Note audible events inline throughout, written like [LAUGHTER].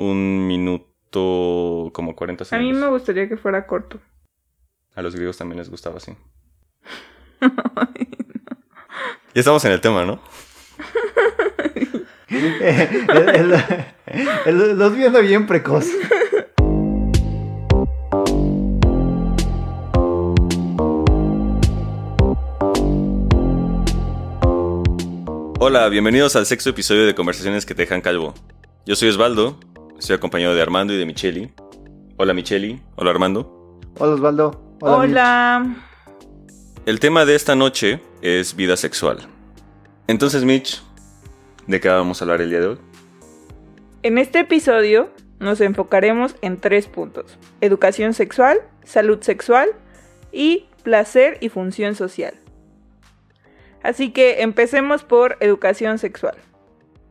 un minuto como 40 A mí segundos. me gustaría que fuera corto. A los griegos también les gustaba así. [LAUGHS] Ya estamos en el tema, ¿no? El- el- el- los viendo bien precoz. Hola, bienvenidos al sexto episodio de Conversaciones que te dejan calvo. Yo soy Osvaldo, estoy acompañado de Armando y de Micheli. Hola Micheli, hola Armando. Hola Osvaldo. Hola. El tema de esta noche es vida sexual. Entonces, Mitch, ¿de qué vamos a hablar el día de hoy? En este episodio nos enfocaremos en tres puntos. Educación sexual, salud sexual y placer y función social. Así que empecemos por educación sexual.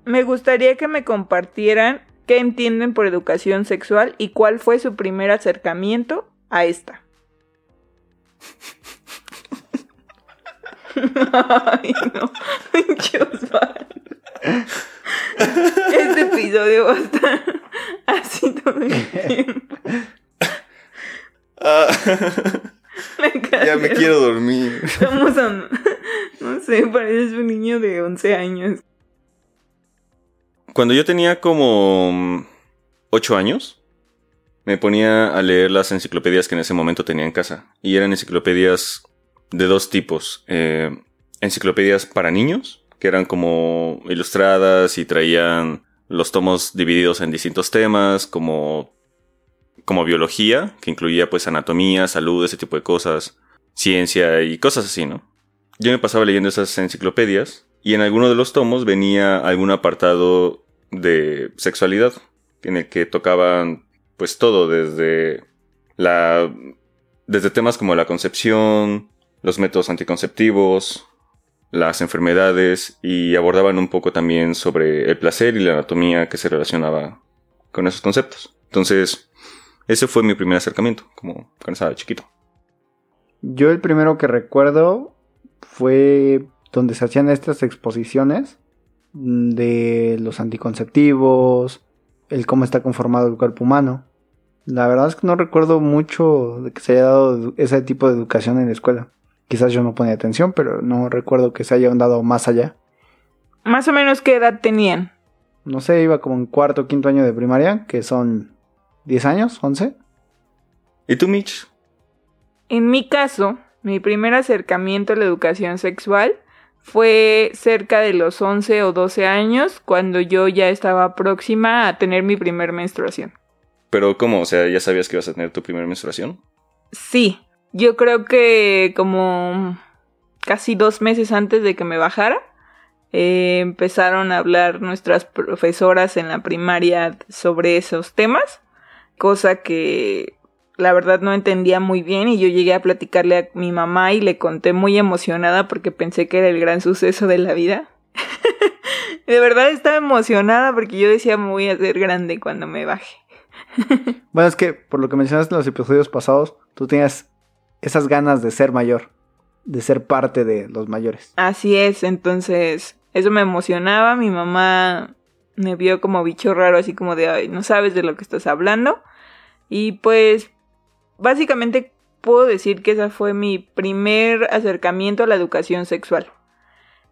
Me gustaría que me compartieran qué entienden por educación sexual y cuál fue su primer acercamiento a esta. [LAUGHS] Ay, no. Este episodio va a estar así todo el tiempo. [LAUGHS] Cara ya me quiero dormir. Estamos a... No sé, pareces un niño de 11 años. Cuando yo tenía como 8 años, me ponía a leer las enciclopedias que en ese momento tenía en casa. Y eran enciclopedias de dos tipos. Eh, enciclopedias para niños, que eran como ilustradas y traían los tomos divididos en distintos temas, como, como biología, que incluía pues anatomía, salud, ese tipo de cosas, ciencia y cosas así, ¿no? Yo me pasaba leyendo esas enciclopedias y en alguno de los tomos venía algún apartado de sexualidad, en el que tocaban pues todo desde la desde temas como la concepción, los métodos anticonceptivos, las enfermedades y abordaban un poco también sobre el placer y la anatomía que se relacionaba con esos conceptos. Entonces, ese fue mi primer acercamiento, como cuando estaba chiquito. Yo el primero que recuerdo fue donde se hacían estas exposiciones de los anticonceptivos, el cómo está conformado el cuerpo humano. La verdad es que no recuerdo mucho de que se haya dado ese tipo de educación en la escuela. Quizás yo no ponía atención, pero no recuerdo que se haya dado más allá. Más o menos qué edad tenían. No sé, iba como en cuarto o quinto año de primaria, que son 10 años, 11. ¿Y tú, Mitch? En mi caso, mi primer acercamiento a la educación sexual fue cerca de los 11 o 12 años, cuando yo ya estaba próxima a tener mi primer menstruación. Pero ¿cómo? O sea, ¿ya sabías que ibas a tener tu primera menstruación? Sí, yo creo que como casi dos meses antes de que me bajara, eh, empezaron a hablar nuestras profesoras en la primaria sobre esos temas, cosa que la verdad no entendía muy bien y yo llegué a platicarle a mi mamá y le conté muy emocionada porque pensé que era el gran suceso de la vida. [LAUGHS] de verdad estaba emocionada porque yo decía me voy a hacer grande cuando me baje. [LAUGHS] Bueno, es que por lo que mencionaste en los episodios pasados, tú tenías esas ganas de ser mayor, de ser parte de los mayores. Así es, entonces eso me emocionaba, mi mamá me vio como bicho raro, así como de, ay, no sabes de lo que estás hablando. Y pues básicamente puedo decir que ese fue mi primer acercamiento a la educación sexual.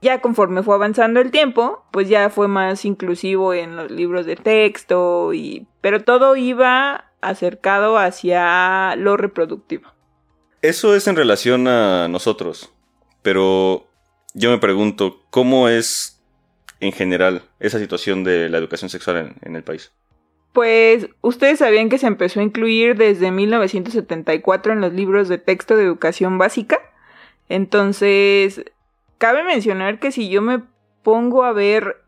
Ya conforme fue avanzando el tiempo, pues ya fue más inclusivo en los libros de texto y pero todo iba acercado hacia lo reproductivo. Eso es en relación a nosotros, pero yo me pregunto, ¿cómo es en general esa situación de la educación sexual en, en el país? Pues ustedes sabían que se empezó a incluir desde 1974 en los libros de texto de educación básica. Entonces, cabe mencionar que si yo me pongo a ver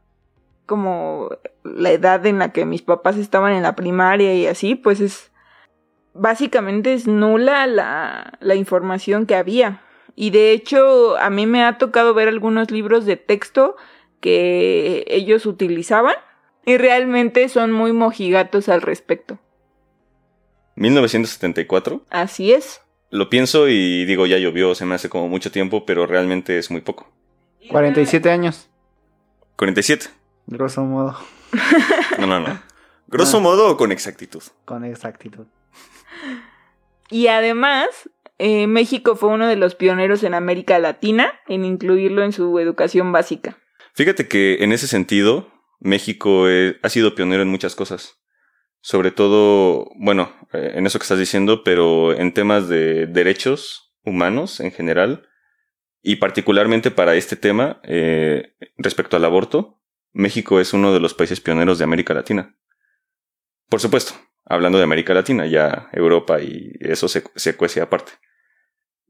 como la edad en la que mis papás estaban en la primaria y así, pues es básicamente es nula la, la información que había. Y de hecho, a mí me ha tocado ver algunos libros de texto que ellos utilizaban y realmente son muy mojigatos al respecto. 1974. Así es. Lo pienso y digo, ya llovió, se me hace como mucho tiempo, pero realmente es muy poco. 47 años, 47. grosso modo. No, no, no. Grosso modo o con exactitud. Con exactitud. Y además, eh, México fue uno de los pioneros en América Latina en incluirlo en su educación básica. Fíjate que en ese sentido, México eh, ha sido pionero en muchas cosas. Sobre todo, bueno, eh, en eso que estás diciendo, pero en temas de derechos humanos en general, y particularmente para este tema, eh, respecto al aborto, México es uno de los países pioneros de América Latina. Por supuesto, hablando de América Latina, ya Europa y eso se, se cuece aparte.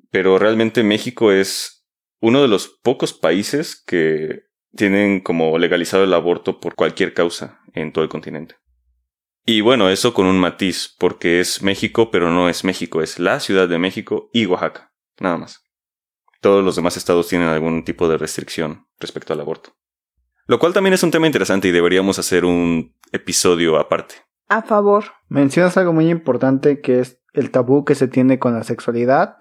Pero realmente México es uno de los pocos países que tienen como legalizado el aborto por cualquier causa en todo el continente. Y bueno, eso con un matiz, porque es México, pero no es México, es la Ciudad de México y Oaxaca, nada más. Todos los demás estados tienen algún tipo de restricción respecto al aborto. Lo cual también es un tema interesante y deberíamos hacer un episodio aparte. A favor. Mencionas algo muy importante que es el tabú que se tiene con la sexualidad.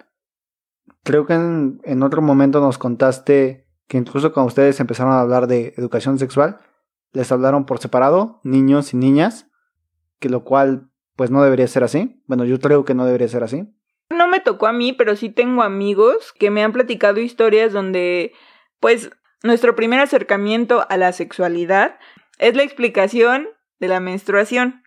Creo que en, en otro momento nos contaste que incluso cuando ustedes empezaron a hablar de educación sexual, les hablaron por separado, niños y niñas, que lo cual pues no debería ser así. Bueno, yo creo que no debería ser así. No me tocó a mí, pero sí tengo amigos que me han platicado historias donde, pues, nuestro primer acercamiento a la sexualidad es la explicación de la menstruación.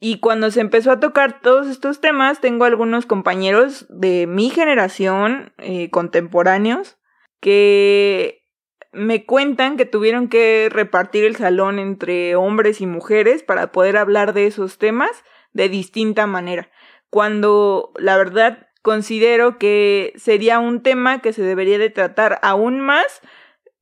Y cuando se empezó a tocar todos estos temas, tengo algunos compañeros de mi generación, eh, contemporáneos, que me cuentan que tuvieron que repartir el salón entre hombres y mujeres para poder hablar de esos temas de distinta manera. Cuando la verdad considero que sería un tema que se debería de tratar aún más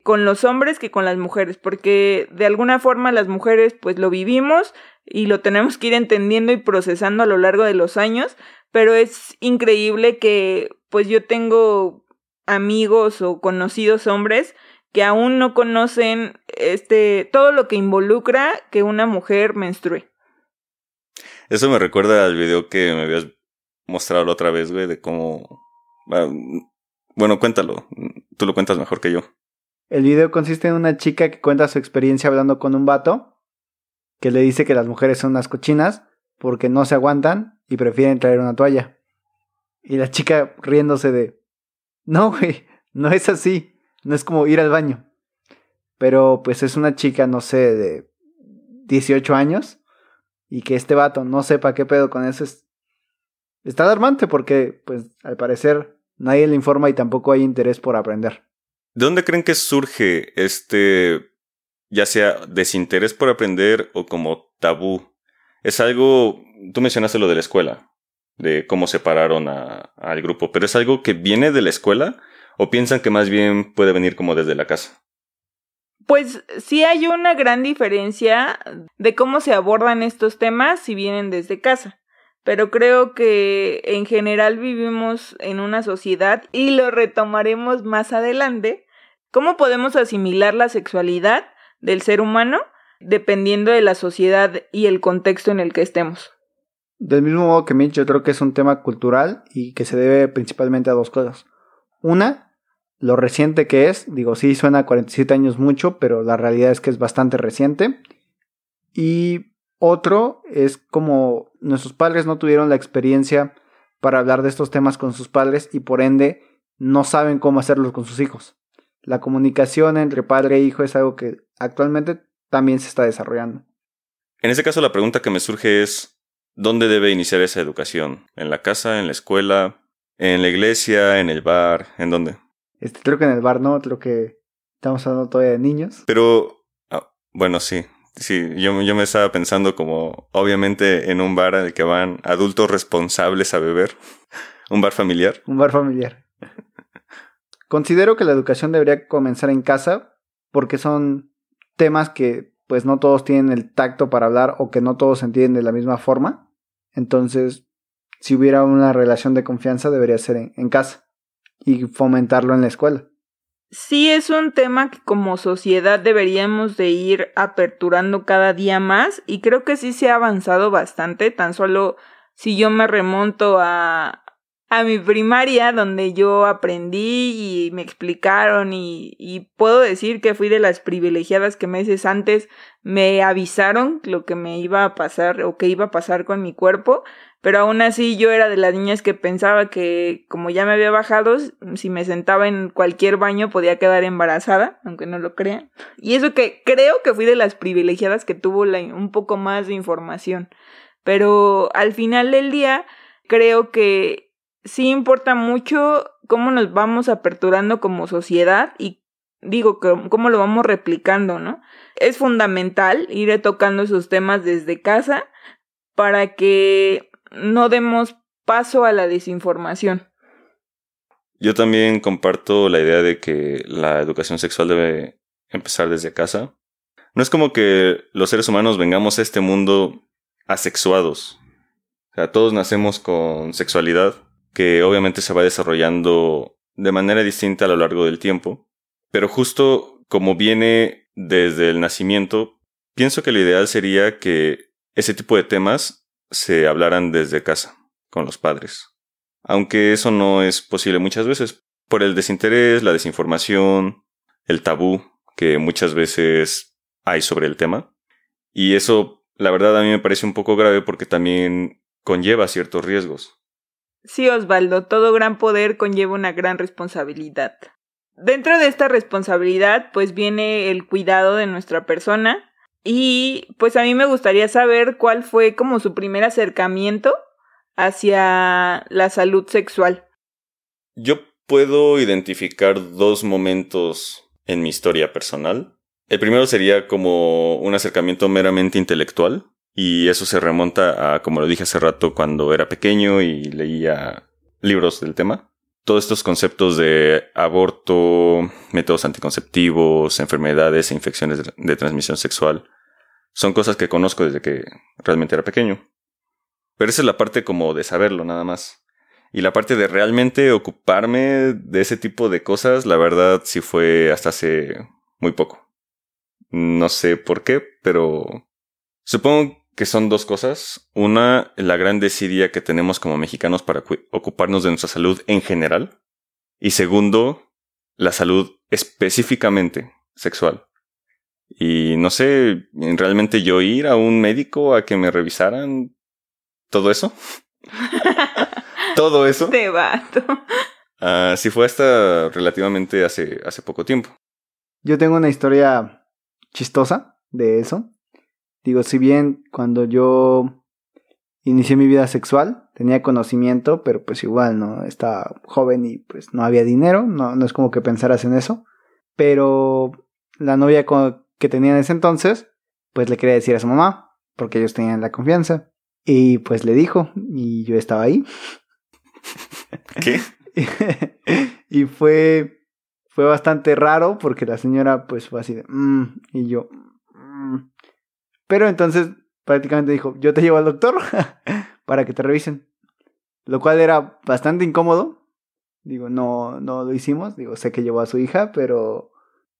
con los hombres que con las mujeres, porque de alguna forma las mujeres pues lo vivimos y lo tenemos que ir entendiendo y procesando a lo largo de los años, pero es increíble que pues yo tengo amigos o conocidos hombres que aún no conocen este todo lo que involucra que una mujer menstrue. Eso me recuerda al video que me habías mostrado la otra vez, güey, de cómo... ah, Bueno, cuéntalo. Tú lo cuentas mejor que yo. El video consiste en una chica que cuenta su experiencia hablando con un vato que le dice que las mujeres son unas cochinas porque no se aguantan y prefieren traer una toalla. Y la chica riéndose de, no, güey, no es así, no es como ir al baño. Pero pues es una chica, no sé, de 18 años y que este vato no sepa qué pedo con eso es... Está alarmante porque pues al parecer nadie le informa y tampoco hay interés por aprender. ¿De dónde creen que surge este, ya sea desinterés por aprender o como tabú? Es algo, tú mencionaste lo de la escuela, de cómo separaron a- al grupo, pero es algo que viene de la escuela o piensan que más bien puede venir como desde la casa. Pues sí hay una gran diferencia de cómo se abordan estos temas si vienen desde casa. Pero creo que en general vivimos en una sociedad y lo retomaremos más adelante. ¿Cómo podemos asimilar la sexualidad del ser humano dependiendo de la sociedad y el contexto en el que estemos? Del mismo modo que Mitch, yo creo que es un tema cultural y que se debe principalmente a dos cosas. Una, lo reciente que es, digo, sí suena a 47 años mucho, pero la realidad es que es bastante reciente. Y otro es como nuestros padres no tuvieron la experiencia para hablar de estos temas con sus padres y por ende no saben cómo hacerlos con sus hijos. La comunicación entre padre e hijo es algo que actualmente también se está desarrollando. En ese caso la pregunta que me surge es, ¿dónde debe iniciar esa educación? ¿En la casa, en la escuela, en la iglesia, en el bar, en dónde? Este, creo que en el bar no, creo que estamos hablando todavía de niños. Pero, ah, bueno, sí. Sí, yo, yo me estaba pensando como, obviamente, en un bar al que van adultos responsables a beber. [LAUGHS] un bar familiar. Un bar familiar. Considero que la educación debería comenzar en casa porque son temas que pues no todos tienen el tacto para hablar o que no todos entienden de la misma forma. Entonces, si hubiera una relación de confianza debería ser en, casa y fomentarlo en la escuela. Sí es un tema que como sociedad deberíamos de ir aperturando cada día más y creo que sí se ha avanzado bastante, tan solo si yo me remonto a a mi primaria donde yo aprendí y me explicaron y, y, puedo decir que fui de las privilegiadas que meses antes me avisaron lo que me iba a pasar o que iba a pasar con mi cuerpo, pero aún así yo era de las niñas que pensaba que como ya me había bajado, si me sentaba en cualquier baño podía quedar embarazada, aunque no lo crean. Y eso que creo que fui de las privilegiadas que tuvo un poco más de información. Pero al final del día creo que sí importa mucho cómo nos vamos aperturando como sociedad y digo, cómo lo vamos replicando, ¿no? Es fundamental ir tocando esos temas desde casa para que no demos paso a la desinformación. Yo también comparto la idea de que la educación sexual debe empezar desde casa. No es como que los seres humanos vengamos a este mundo asexuados. O sea, todos nacemos con sexualidad que obviamente se va desarrollando de manera distinta a lo largo del tiempo, pero justo como viene desde el nacimiento, pienso que lo ideal sería que ese tipo de temas se hablaran desde casa, con los padres. Aunque eso no es posible muchas veces, por el desinterés, la desinformación, el tabú que muchas veces hay sobre el tema. Y eso, la verdad, a mí me parece un poco grave porque también conlleva ciertos riesgos. Sí, Osvaldo, todo gran poder conlleva una gran responsabilidad. Dentro de esta responsabilidad, pues viene el cuidado de nuestra persona y pues a mí me gustaría saber cuál fue como su primer acercamiento hacia la salud sexual. Yo puedo identificar dos momentos en mi historia personal. El primero sería como un acercamiento meramente intelectual, y eso se remonta a, como lo dije hace rato, cuando era pequeño y leía libros del tema. Todos estos conceptos de aborto, métodos anticonceptivos, enfermedades e infecciones de transmisión sexual son cosas que conozco desde que realmente era pequeño. Pero esa es la parte como de saberlo nada más. Y la parte de realmente ocuparme de ese tipo de cosas, la verdad sí fue hasta hace muy poco. No sé por qué, pero supongo que son dos cosas. Una, la gran desidia que tenemos como mexicanos para ocuparnos de nuestra salud en general. Y segundo, la salud específicamente sexual. Y no sé, realmente yo ir a un médico a que me revisaran todo eso. [LAUGHS] todo eso. Te vato. Uh, sí fue hasta relativamente hace, hace poco tiempo. Yo tengo una historia chistosa de eso. Digo, si bien cuando yo inicié mi vida sexual tenía conocimiento, pero pues igual, ¿no? Estaba joven y pues no había dinero, no, no es como que pensaras en eso. Pero la novia que tenía en ese entonces, pues le quería decir a su mamá, porque ellos tenían la confianza. Y pues le dijo, y yo estaba ahí. ¿Qué? [LAUGHS] y fue, fue bastante raro porque la señora pues fue así de, mm", y yo, mm". Pero entonces prácticamente dijo, yo te llevo al doctor [LAUGHS] para que te revisen. Lo cual era bastante incómodo. Digo, no, no lo hicimos. Digo, sé que llevó a su hija, pero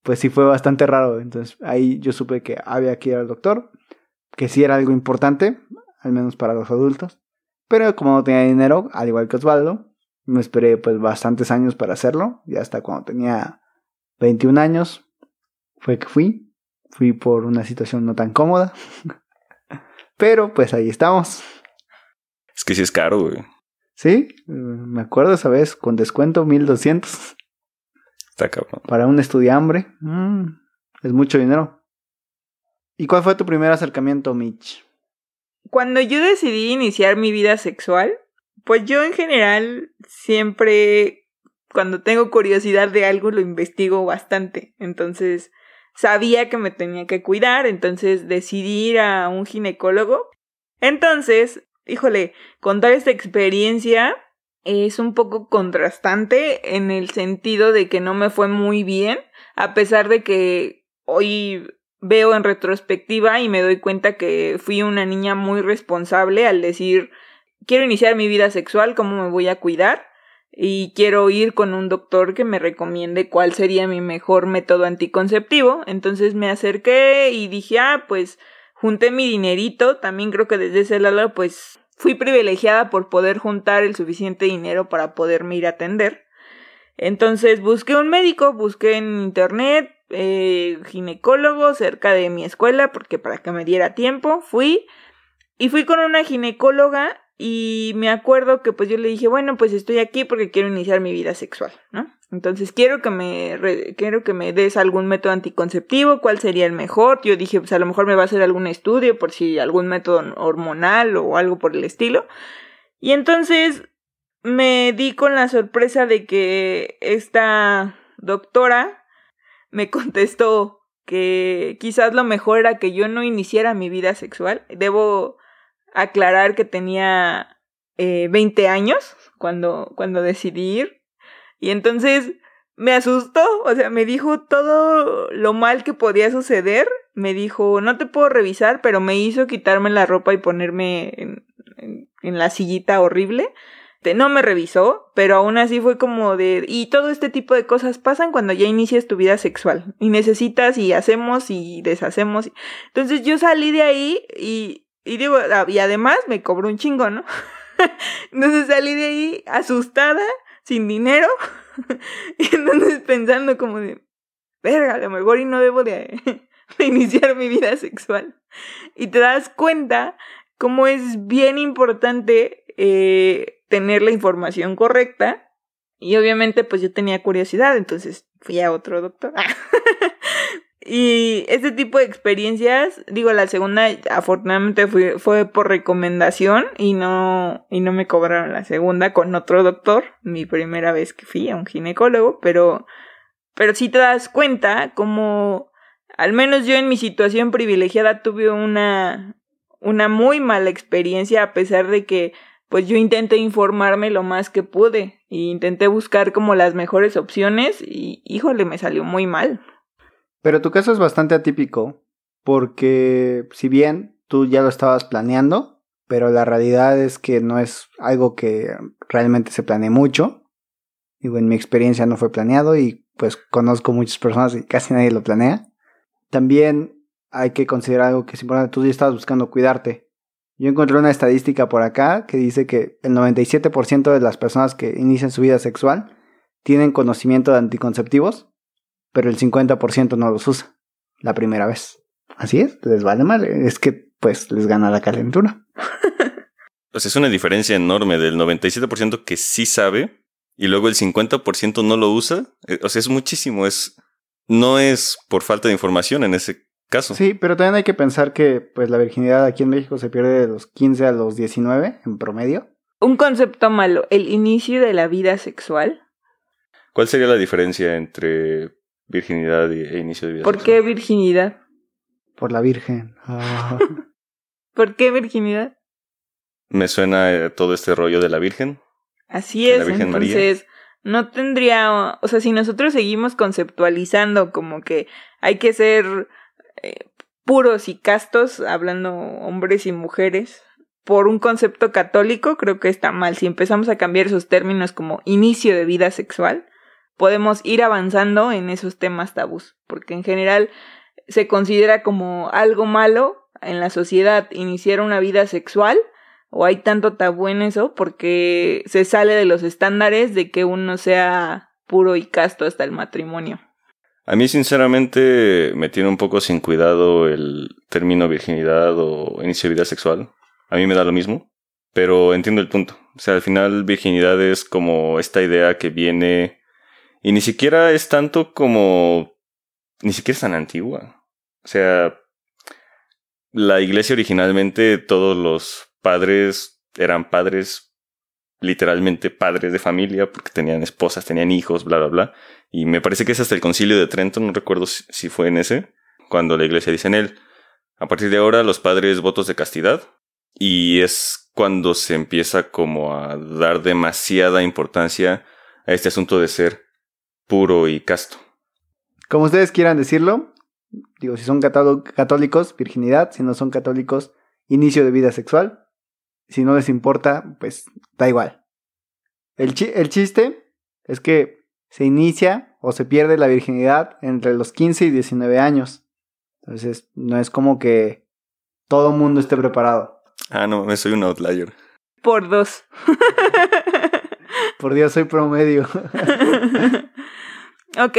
pues sí fue bastante raro. Entonces ahí yo supe que había que ir al doctor, que sí era algo importante, al menos para los adultos. Pero como no tenía dinero, al igual que Osvaldo, me esperé pues bastantes años para hacerlo. Y hasta cuando tenía 21 años fue que fui. Fui por una situación no tan cómoda. Pero pues ahí estamos. Es que sí es caro, güey. Sí, me acuerdo esa vez con descuento 1200. Está cabrón. Para un estudiambre. Mm, es mucho dinero. ¿Y cuál fue tu primer acercamiento, Mitch? Cuando yo decidí iniciar mi vida sexual, pues yo en general siempre, cuando tengo curiosidad de algo, lo investigo bastante. Entonces, sabía que me tenía que cuidar, entonces decidí ir a un ginecólogo. Entonces, híjole, contar esta experiencia es un poco contrastante en el sentido de que no me fue muy bien, a pesar de que hoy veo en retrospectiva y me doy cuenta que fui una niña muy responsable al decir quiero iniciar mi vida sexual, ¿cómo me voy a cuidar? Y quiero ir con un doctor que me recomiende cuál sería mi mejor método anticonceptivo. Entonces me acerqué y dije, ah, pues junté mi dinerito. También creo que desde ese lado, pues fui privilegiada por poder juntar el suficiente dinero para poderme ir a atender. Entonces busqué un médico, busqué en internet, eh, ginecólogo cerca de mi escuela, porque para que me diera tiempo, fui y fui con una ginecóloga y me acuerdo que pues yo le dije, bueno, pues estoy aquí porque quiero iniciar mi vida sexual, ¿no? Entonces quiero que me quiero que me des algún método anticonceptivo, cuál sería el mejor. Yo dije, pues a lo mejor me va a hacer algún estudio por si algún método hormonal o algo por el estilo. Y entonces me di con la sorpresa de que esta doctora me [LAUGHS] contestó que quizás lo mejor era que yo no iniciara mi vida sexual. Debo aclarar que tenía eh, 20 años cuando, cuando decidí ir. Y entonces me asustó, o sea, me dijo todo lo mal que podía suceder. Me dijo, no te puedo revisar, pero me hizo quitarme la ropa y ponerme en, en la sillita horrible. No me revisó, pero aún así fue como de... Y todo este tipo de cosas pasan cuando ya inicias tu vida sexual. Y necesitas y hacemos y deshacemos. Entonces yo salí de ahí y y digo, ah, y además me cobró un chingo, ¿no? [LAUGHS] entonces salí de ahí asustada, sin dinero, [LAUGHS] y entonces pensando como de, verga, a lo mejor y no debo [LAUGHS] de, iniciar mi vida sexual. Y te das cuenta cómo es bien importante eh, tener la información correcta. Y obviamente pues yo tenía curiosidad, entonces fui a otro doctor. Y este tipo de experiencias, digo, la segunda afortunadamente fue, fue por recomendación y no, y no me cobraron la segunda con otro doctor, mi primera vez que fui a un ginecólogo, pero, pero te das cuenta como, al menos yo en mi situación privilegiada tuve una, una muy mala experiencia a pesar de que pues yo intenté informarme lo más que pude e intenté buscar como las mejores opciones y híjole, me salió muy mal. Pero tu caso es bastante atípico, porque si bien tú ya lo estabas planeando, pero la realidad es que no es algo que realmente se planee mucho. Digo, en mi experiencia no fue planeado y pues conozco muchas personas y casi nadie lo planea. También hay que considerar algo que es importante, tú ya estabas buscando cuidarte. Yo encontré una estadística por acá que dice que el 97% de las personas que inician su vida sexual tienen conocimiento de anticonceptivos pero el 50% no los usa la primera vez. Así es, les vale mal, es que pues les gana la calentura. o [LAUGHS] sea, es una diferencia enorme del 97% que sí sabe y luego el 50% no lo usa. Eh, o sea, es muchísimo, es no es por falta de información en ese caso. Sí, pero también hay que pensar que pues la virginidad aquí en México se pierde de los 15 a los 19 en promedio. Un concepto malo, el inicio de la vida sexual. ¿Cuál sería la diferencia entre Virginidad e inicio de vida. ¿Por qué virginidad? Por la Virgen. Ah. [LAUGHS] ¿Por qué virginidad? Me suena eh, todo este rollo de la Virgen. Así es, entonces no tendría, o sea, si nosotros seguimos conceptualizando como que hay que ser eh, puros y castos, hablando hombres y mujeres, por un concepto católico, creo que está mal. Si empezamos a cambiar esos términos como inicio de vida sexual, podemos ir avanzando en esos temas tabús, porque en general se considera como algo malo en la sociedad iniciar una vida sexual o hay tanto tabú en eso porque se sale de los estándares de que uno sea puro y casto hasta el matrimonio. A mí sinceramente me tiene un poco sin cuidado el término virginidad o inicio de vida sexual. A mí me da lo mismo, pero entiendo el punto. O sea, al final virginidad es como esta idea que viene y ni siquiera es tanto como... Ni siquiera es tan antigua. O sea, la iglesia originalmente todos los padres eran padres, literalmente padres de familia, porque tenían esposas, tenían hijos, bla, bla, bla. Y me parece que es hasta el concilio de Trento, no recuerdo si, fue en ese, cuando la iglesia dice en él, a partir de ahora los padres votos de castidad. Y es cuando se empieza como a dar demasiada importancia a este asunto de ser puro y casto. Como ustedes quieran decirlo, digo, si son católicos, virginidad, si no son católicos, inicio de vida sexual. Si no les importa, pues da igual. El, el chiste es que se inicia o se pierde la virginidad entre los 15 y 19 años. Entonces, no es como que todo mundo esté preparado. Ah, no, soy un outlier. por dos. Por Dios, soy promedio. [LAUGHS] ok,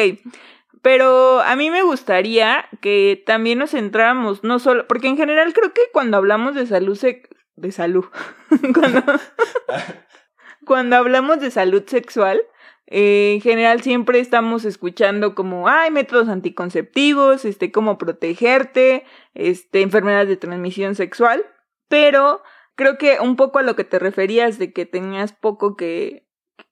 pero a mí me gustaría que también nos centráramos, no solo, porque en general creo que cuando hablamos de salud, se, de salud, [LAUGHS] cuando, [LAUGHS] cuando hablamos de salud sexual, eh, en general siempre estamos escuchando como, hay métodos anticonceptivos, este, cómo protegerte, este, enfermedades de transmisión sexual, pero creo que un poco a lo que te referías de que tenías poco que,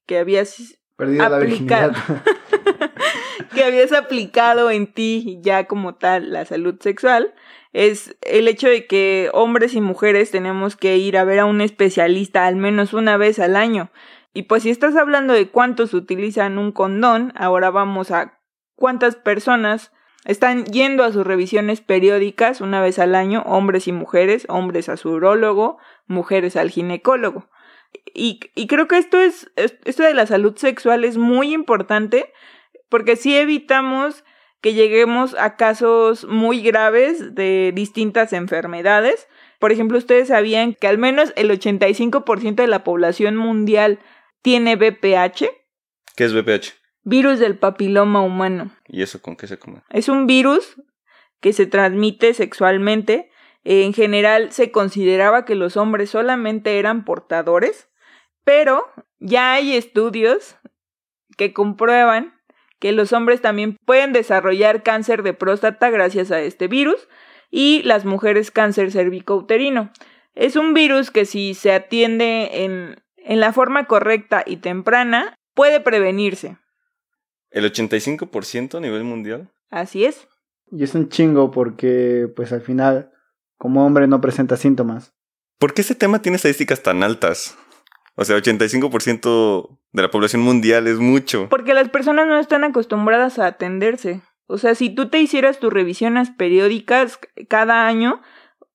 que habías Perdido la virginidad. [LAUGHS] que habías aplicado en ti ya como tal la salud sexual, es el hecho de que hombres y mujeres tenemos que ir a ver a un especialista al menos una vez al año. Y pues si estás hablando de cuántos utilizan un condón, ahora vamos a cuántas personas están yendo a sus revisiones periódicas una vez al año, hombres y mujeres, hombres a su urólogo, mujeres al ginecólogo. Y, y creo que esto es, esto de la salud sexual es muy importante porque si evitamos que lleguemos a casos muy graves de distintas enfermedades. Por ejemplo, ustedes sabían que al menos el 85% de la población mundial tiene BPH. ¿Qué es BPH? Virus del papiloma humano. ¿Y eso con qué se come? Es un virus que se transmite sexualmente. En general se consideraba que los hombres solamente eran portadores, pero ya hay estudios que comprueban que los hombres también pueden desarrollar cáncer de próstata gracias a este virus y las mujeres cáncer cervicouterino. Es un virus que si se atiende en, en la forma correcta y temprana, puede prevenirse. ¿El 85% a nivel mundial? Así es. Y es un chingo porque, pues al final, como hombre no presenta síntomas. ¿Por qué ese tema tiene estadísticas tan altas? O sea, 85% de la población mundial es mucho. Porque las personas no están acostumbradas a atenderse. O sea, si tú te hicieras tus revisiones periódicas cada año,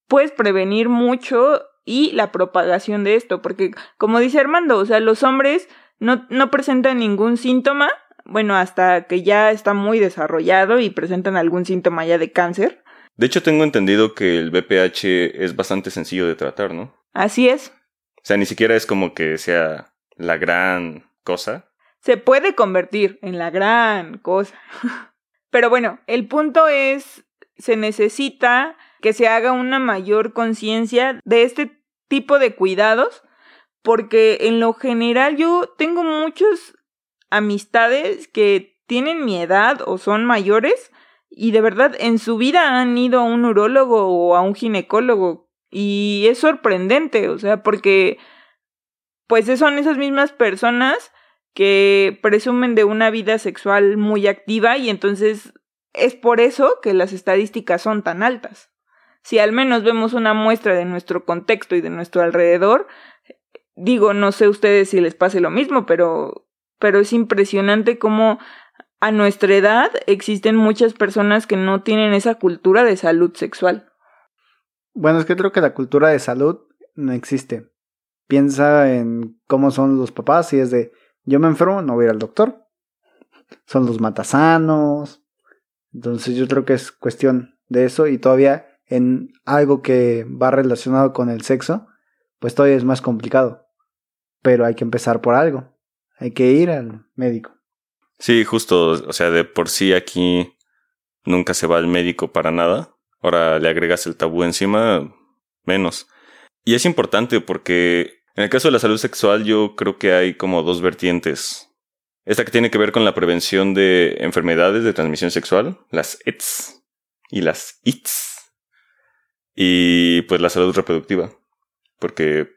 puedes prevenir mucho y la propagación de esto. Porque, como dice Armando, o sea, los hombres no, no presentan ningún síntoma, bueno, hasta que ya está muy desarrollado y presentan algún síntoma ya de cáncer. De hecho, tengo entendido que el BPH es bastante sencillo de tratar, ¿no? Así es. O sea, ni siquiera es como que sea la gran cosa. Se puede convertir en la gran cosa. [LAUGHS] Pero bueno, el punto es, se necesita que se haga una mayor conciencia de este tipo de cuidados, porque en lo general yo tengo muchas amistades que tienen mi edad o son mayores y de verdad en su vida han ido a un urólogo o a un ginecólogo y es sorprendente, o sea, porque pues son esas mismas personas que presumen de una vida sexual muy activa y entonces es por eso que las estadísticas son tan altas. Si al menos vemos una muestra de nuestro contexto y de nuestro alrededor, digo, no sé ustedes si les pase lo mismo, pero, pero es impresionante cómo a nuestra edad existen muchas personas que no tienen esa cultura de salud sexual. Bueno, es que creo que la cultura de salud no existe. Piensa en cómo son los papás y es de yo me enfermo, no voy a ir al doctor. Son los matasanos. Entonces yo creo que es cuestión de eso y todavía en algo que va relacionado con el sexo, pues todavía es más complicado. Pero hay que empezar por algo. Hay que ir al médico. Sí, justo, o sea, de por sí aquí nunca se va al médico para nada. Ahora le agregas el tabú encima, menos. Y es importante porque en el caso de la salud sexual yo creo que hay como dos vertientes. Esta que tiene que ver con la prevención de enfermedades de transmisión sexual, las ETS y las ITS. Y pues la salud reproductiva. Porque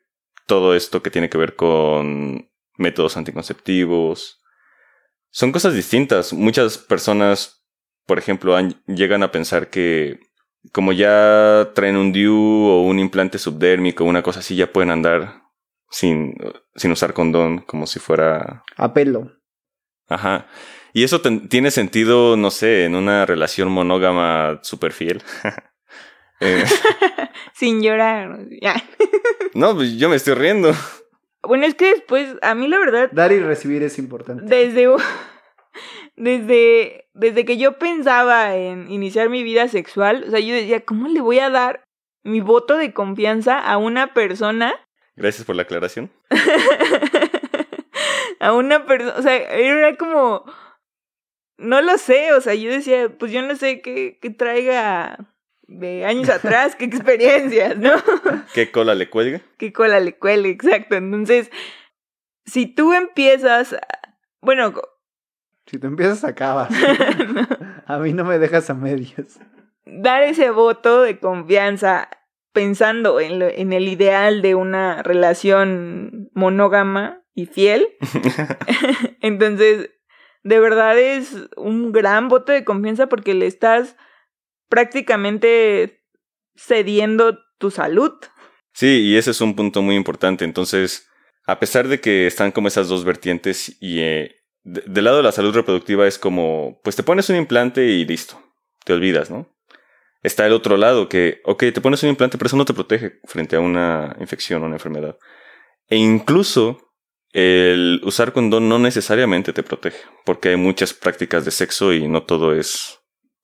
todo esto que tiene que ver con métodos anticonceptivos son cosas distintas. Muchas personas, por ejemplo, llegan a pensar que como ya traen un DIU o un implante subdérmico, una cosa así, ya pueden andar sin, sin usar condón, como si fuera... A pelo. Ajá. Y eso tiene sentido, no sé, en una relación monógama súper fiel. [LAUGHS] eh. [LAUGHS] sin llorar. no, pues yo me estoy riendo. Bueno, es que después, a mí la verdad... Dar y recibir es importante. Desde... [LAUGHS] Desde, desde que yo pensaba en iniciar mi vida sexual, o sea, yo decía, ¿cómo le voy a dar mi voto de confianza a una persona Gracias por la aclaración. [LAUGHS] a una persona, o sea, era como, no lo sé, o sea, yo decía, pues yo no sé qué, qué traiga de años atrás, qué experiencias, ¿no? [LAUGHS] ¿Qué cola le cuelga? ¿Qué cola le cuelga? Exacto. Entonces, si tú empiezas, bueno... Si tú empiezas, acabas. [LAUGHS] a mí no me dejas a medias. Dar ese voto de confianza pensando en, en el ideal de una relación monógama y fiel. [LAUGHS] Entonces, de verdad es un gran voto de confianza porque le estás prácticamente cediendo tu salud. Sí, y ese es un punto muy importante. Entonces, a pesar de que están como esas dos vertientes y eh, del lado de la salud reproductiva es como, pues te pones un implante y listo, te olvidas, ¿no? Está el otro lado que, ok, te pones un implante, pero eso no te protege frente a una infección o una enfermedad. E incluso el usar condón no necesariamente te protege, porque hay muchas prácticas de sexo y no todo es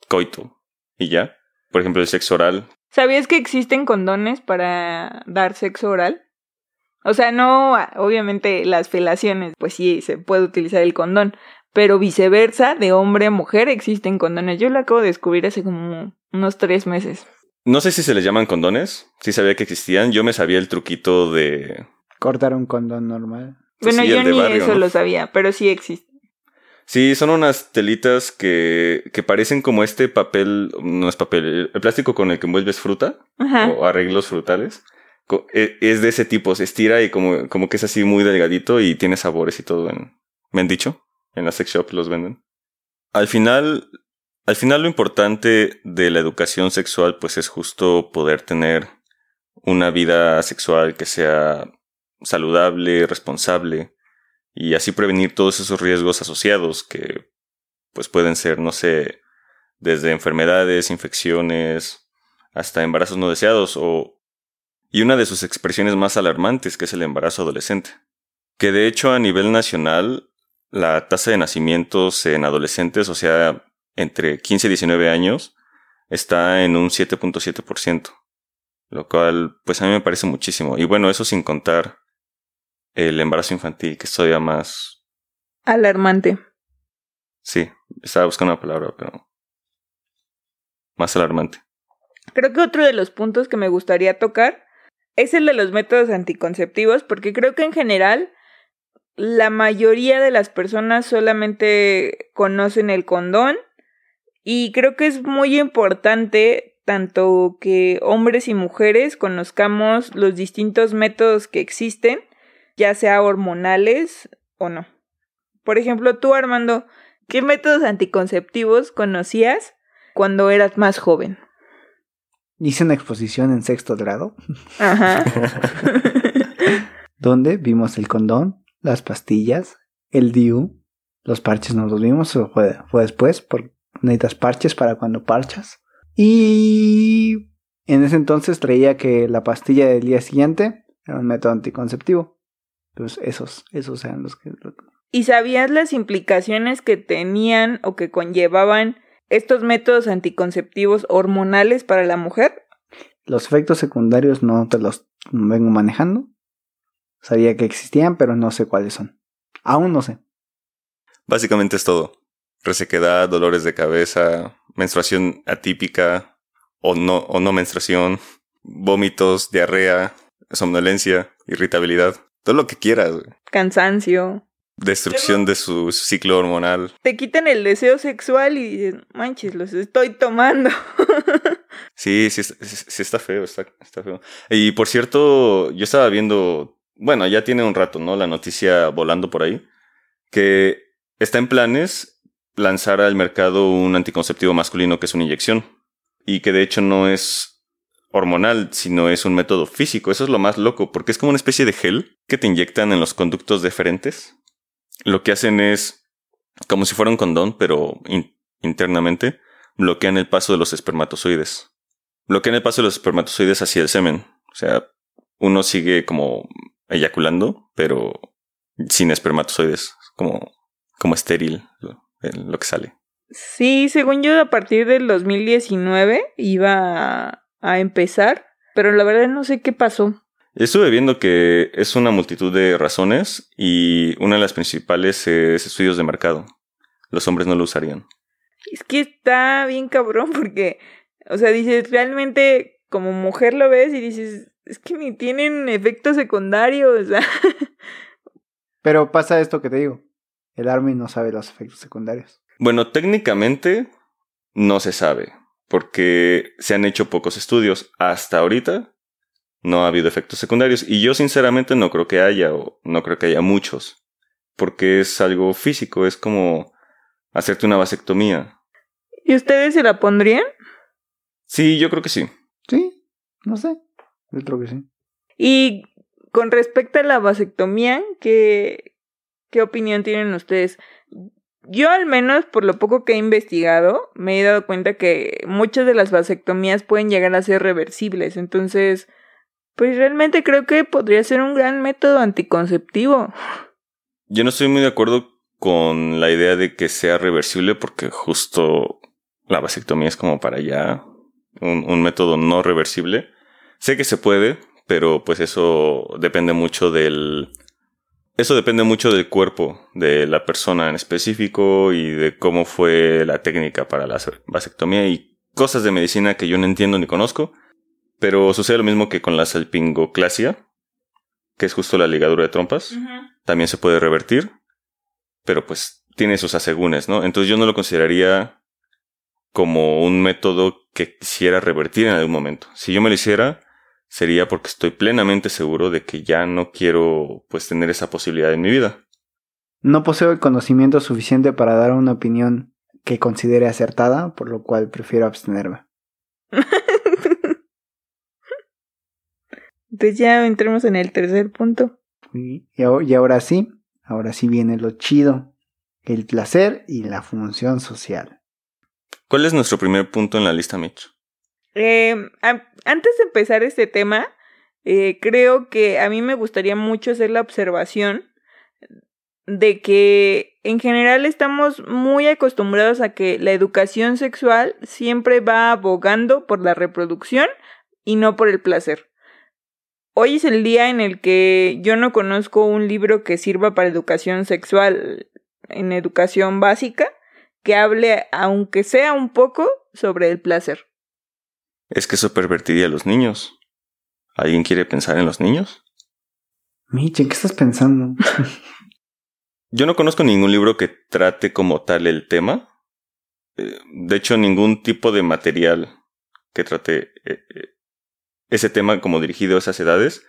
coito. Y ya. Por ejemplo, el sexo oral. ¿Sabías que existen condones para dar sexo oral? O sea, no, obviamente las felaciones, pues sí, se puede utilizar el condón, pero viceversa, de hombre a mujer existen condones. Yo lo acabo de descubrir hace como unos tres meses. No sé si se les llaman condones, sí sabía que existían, yo me sabía el truquito de... Cortar un condón normal. Bueno, yo ni eso lo sabía, pero sí existe. Sí, son unas telitas que, que parecen como este papel, no es papel, el plástico con el que envuelves fruta o arreglos frutales. E, es de ese tipo, se estira y como, como que es así muy delgadito y tiene sabores y todo. En, me han dicho, en la sex shop los venden. Al final, al final lo importante de la educación sexual pues es justo poder tener una vida sexual que sea saludable, responsable y así prevenir todos esos riesgos asociados que pues pueden ser, no sé, desde enfermedades, infecciones, hasta embarazos no deseados o y una de sus expresiones más alarmantes que es el embarazo adolescente, que de hecho a nivel nacional la tasa de nacimientos en adolescentes, o sea, entre 15 y 19 años, está en un 7.7%, lo cual pues a mí me parece muchísimo. Y bueno, eso sin contar el embarazo infantil, que es todavía más... Alarmante. Sí, estaba buscando una palabra, pero... Más alarmante. Creo que otro de los puntos que me gustaría tocar es el de los métodos anticonceptivos, porque creo que en general la mayoría de las personas solamente conocen el condón y creo que es muy importante tanto que hombres y mujeres conozcamos los distintos métodos que existen ya sea hormonales o no. Por ejemplo, tú Armando, ¿qué métodos anticonceptivos conocías cuando eras más joven? Hice una exposición en sexto grado. Ajá. [LAUGHS] donde vimos el condón, las pastillas, el DIU, los parches no los vimos, fue, fue después, por necesitas parches para cuando parchas. Y en ese entonces creía que la pastilla del día siguiente era un método anticonceptivo. Pues esos, esos eran los que... ¿Y sabías las implicaciones que tenían o que conllevaban estos métodos anticonceptivos hormonales para la mujer? Los efectos secundarios no te los vengo manejando. Sabía que existían, pero no sé cuáles son. Aún no sé. Básicamente es todo. Resequedad, dolores de cabeza, menstruación atípica o no, o no menstruación, vómitos, diarrea, somnolencia, irritabilidad. Todo lo que quieras, Cansancio. Destrucción de su ciclo hormonal. Te quitan el deseo sexual y dices, manches, los estoy tomando. [LAUGHS] sí, sí, sí, está feo, está, está feo. Y por cierto, yo estaba viendo, bueno, ya tiene un rato, ¿no? La noticia volando por ahí, que está en planes lanzar al mercado un anticonceptivo masculino que es una inyección. Y que de hecho no es hormonal, sino es un método físico. Eso es lo más loco, porque es como una especie de gel que te inyectan en los conductos deferentes. Lo que hacen es, como si fuera un condón, pero internamente, bloquean el paso de los espermatozoides. Bloquean el paso de los espermatozoides hacia el semen. O sea, uno sigue como eyaculando, pero sin espermatozoides, como, como estéril lo, lo que sale. Sí, según yo, a partir del 2019 iba a empezar, pero la verdad no sé qué pasó. Estuve viendo que es una multitud de razones y una de las principales es estudios de mercado. Los hombres no lo usarían. Es que está bien cabrón porque, o sea, dices, realmente como mujer lo ves y dices, es que ni tienen efectos secundarios. [LAUGHS] Pero pasa esto que te digo. El Army no sabe los efectos secundarios. Bueno, técnicamente no se sabe, porque se han hecho pocos estudios. Hasta ahorita no ha habido efectos secundarios. Y yo sinceramente no creo que haya, o no creo que haya muchos. Porque es algo físico, es como hacerte una vasectomía. ¿Y ustedes se la pondrían? Sí, yo creo que sí. Sí, no sé. Yo creo que sí. Y con respecto a la vasectomía, ¿qué, qué opinión tienen ustedes? Yo al menos, por lo poco que he investigado, me he dado cuenta que muchas de las vasectomías pueden llegar a ser reversibles. Entonces, pues realmente creo que podría ser un gran método anticonceptivo. Yo no estoy muy de acuerdo con la idea de que sea reversible porque justo la vasectomía es como para ya un, un método no reversible. Sé que se puede, pero pues eso depende mucho del... Eso depende mucho del cuerpo de la persona en específico y de cómo fue la técnica para la vasectomía y cosas de medicina que yo no entiendo ni conozco. Pero sucede lo mismo que con la salpingoclasia, que es justo la ligadura de trompas. También se puede revertir, pero pues tiene sus asegúnes, ¿no? Entonces yo no lo consideraría como un método que quisiera revertir en algún momento. Si yo me lo hiciera, sería porque estoy plenamente seguro de que ya no quiero pues tener esa posibilidad en mi vida. No poseo el conocimiento suficiente para dar una opinión que considere acertada, por lo cual prefiero abstenerme. Entonces [LAUGHS] ya entremos en el tercer punto. Y, y ahora sí, ahora sí viene lo chido, el placer y la función social. ¿Cuál es nuestro primer punto en la lista, Mitch? Eh, antes de empezar este tema, eh, creo que a mí me gustaría mucho hacer la observación de que en general estamos muy acostumbrados a que la educación sexual siempre va abogando por la reproducción y no por el placer. Hoy es el día en el que yo no conozco un libro que sirva para educación sexual en educación básica que hable, aunque sea un poco, sobre el placer. Es que eso pervertiría a los niños. ¿Alguien quiere pensar en los niños? Miche, ¿qué estás pensando? [LAUGHS] Yo no conozco ningún libro que trate como tal el tema. Eh, de hecho, ningún tipo de material que trate eh, eh, ese tema como dirigido a esas edades.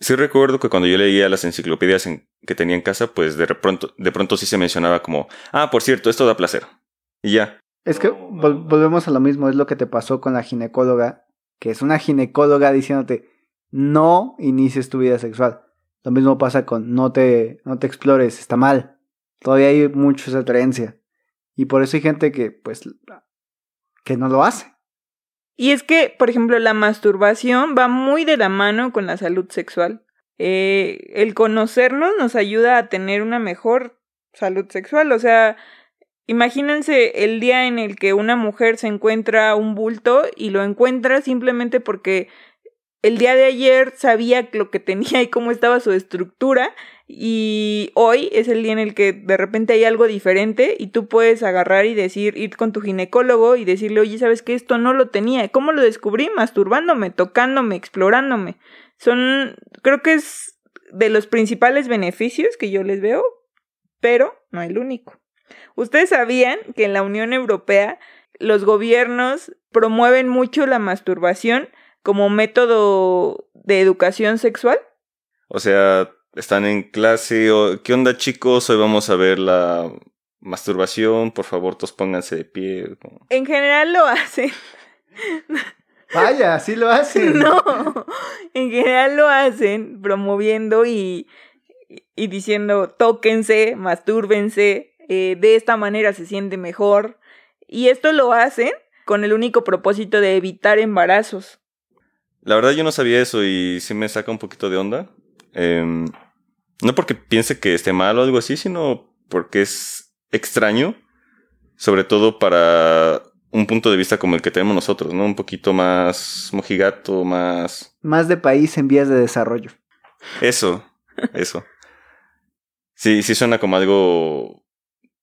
Sí recuerdo que cuando yo leía las enciclopedias que tenía en casa, pues de pronto, de pronto sí se mencionaba como, ah, por cierto, esto da placer. Y ya. Es que volvemos a lo mismo, es lo que te pasó con la ginecóloga, que es una ginecóloga diciéndote, no inicies tu vida sexual. Lo mismo pasa con no te, no te explores, está mal. Todavía hay mucha esa creencia. Y por eso hay gente que, pues, que no lo hace. Y es que, por ejemplo, la masturbación va muy de la mano con la salud sexual. Eh, el conocernos nos ayuda a tener una mejor salud sexual. O sea, imagínense el día en el que una mujer se encuentra un bulto y lo encuentra simplemente porque el día de ayer sabía lo que tenía [LAUGHS] y cómo estaba su estructura y hoy es el día en el que de repente hay algo diferente y tú puedes agarrar y decir, ir con tu ginecólogo y decirle, oye, ¿sabes que Esto no lo tenía. ¿Cómo lo descubrí? Masturbándome, tocándome, explorándome. Son, creo que es de los principales beneficios que yo les veo, pero no el único. ¿Ustedes sabían que en la Unión Europea los gobiernos promueven mucho la masturbación como método de educación sexual? O sea, están en clase o ¿qué onda chicos? Hoy vamos a ver la masturbación, por favor, todos pónganse de pie. En general lo hacen. [LAUGHS] Vaya, sí lo hacen. No, en general lo hacen promoviendo y, y diciendo tóquense, mastúrbense, eh, de esta manera se siente mejor. Y esto lo hacen con el único propósito de evitar embarazos. La verdad yo no sabía eso y sí me saca un poquito de onda. Em, no porque piense que esté mal o algo así, sino porque es extraño, sobre todo para un punto de vista como el que tenemos nosotros, ¿no? Un poquito más mojigato, más... Más de país en vías de desarrollo. Eso, eso. Sí, sí suena como algo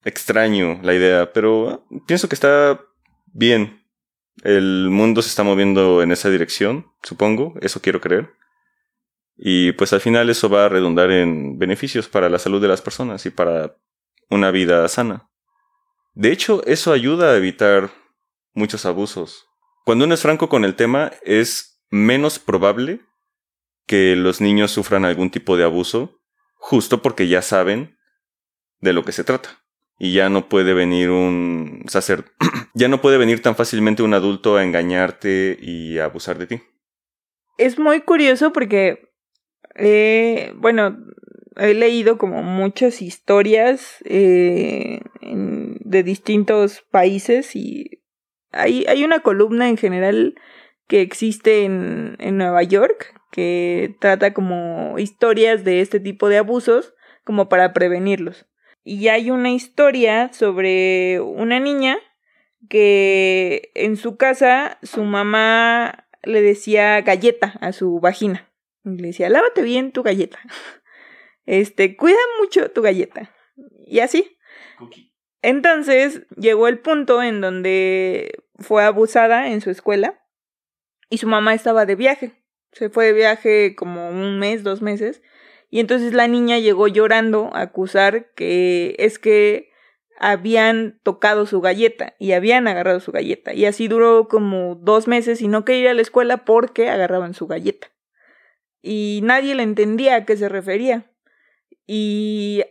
extraño la idea, pero ah, pienso que está bien. El mundo se está moviendo en esa dirección, supongo, eso quiero creer. Y pues al final eso va a redundar en beneficios para la salud de las personas y para una vida sana. De hecho, eso ayuda a evitar muchos abusos. Cuando uno es franco con el tema, es menos probable que los niños sufran algún tipo de abuso, justo porque ya saben de lo que se trata. Y ya no puede venir un sacerdote, [CLEARS THROAT] ya no puede venir tan fácilmente un adulto a engañarte y a abusar de ti. Es muy curioso porque, eh, bueno, he leído como muchas historias eh, de distintos países y hay, hay una columna en general que existe en, en Nueva York que trata como historias de este tipo de abusos como para prevenirlos. Y hay una historia sobre una niña que en su casa su mamá le decía galleta a su vagina. Le decía, lávate bien tu galleta. [LAUGHS] Este, cuida mucho tu galleta. Y así. Entonces llegó el punto en donde fue abusada en su escuela y su mamá estaba de viaje. Se fue de viaje como un mes, dos meses. Y entonces la niña llegó llorando a acusar que es que habían tocado su galleta y habían agarrado su galleta. Y así duró como dos meses y no quería ir a la escuela porque agarraban su galleta. Y nadie le entendía a qué se refería. Y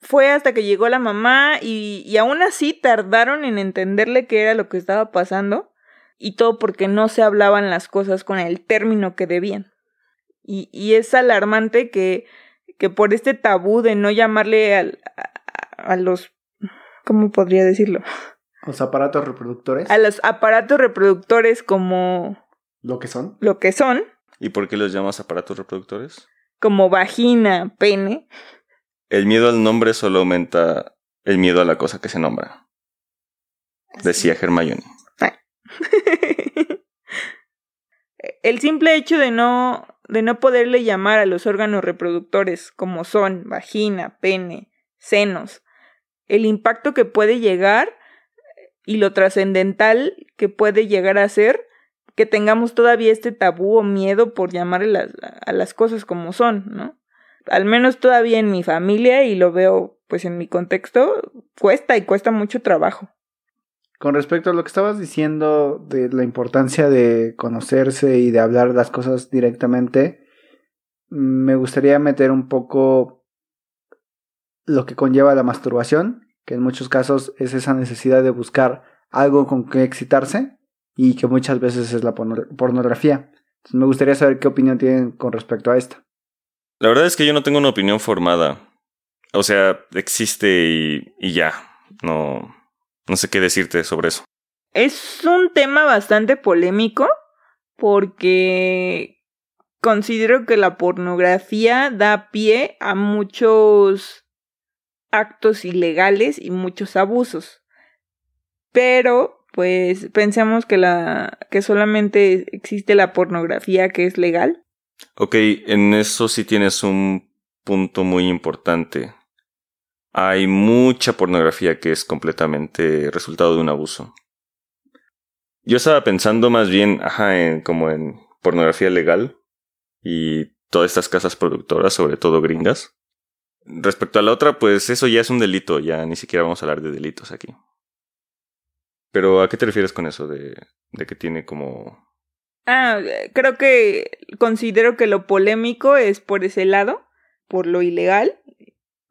fue hasta que llegó la mamá y, y aún así tardaron en entenderle qué era lo que estaba pasando y todo porque no se hablaban las cosas con el término que debían. Y, y es alarmante que, que por este tabú de no llamarle a, a, los... ¿Cómo podría decirlo? Los aparatos reproductores. A los aparatos reproductores como... Lo que son. Lo que son. ¿Y por qué los llamas aparatos reproductores? Como vagina, pene. El miedo al nombre solo aumenta el miedo a la cosa que se nombra. Decía Hermione. [LAUGHS] el simple hecho de no, de no poderle llamar a los órganos reproductores como son vagina, pene, senos, el impacto que puede llegar y lo trascendental que puede llegar a ser que tengamos todavía este tabú o miedo por llamar a las cosas como son, ¿no? al menos todavía en mi familia y lo veo pues en mi contexto, cuesta y cuesta mucho trabajo. Con respecto a lo que estabas diciendo de la importancia de conocerse y de hablar las cosas directamente, me gustaría meter un poco lo que conlleva la masturbación, que en muchos casos es esa necesidad de buscar algo con que excitarse y que muchas veces es la pornografía. Entonces me gustaría saber qué opinión tienen con respecto a esto. La verdad es que yo no tengo una opinión formada. O sea, existe y, y ya. No, no sé qué decirte sobre eso. Es un tema bastante polémico porque considero que la pornografía da pie a muchos actos ilegales y muchos abusos. Pero, pues, pensamos que la que solamente existe la pornografía que es legal Ok, en eso sí tienes un punto muy importante. Hay mucha pornografía que es completamente resultado de un abuso. Yo estaba pensando más bien, ajá, en, como en pornografía legal y todas estas casas productoras, sobre todo gringas. Respecto a la otra, pues eso ya es un delito, ya ni siquiera vamos a hablar de delitos aquí. Pero ¿a qué te refieres con eso de, de que tiene como Ah, creo que considero que lo polémico es por ese lado, por lo ilegal,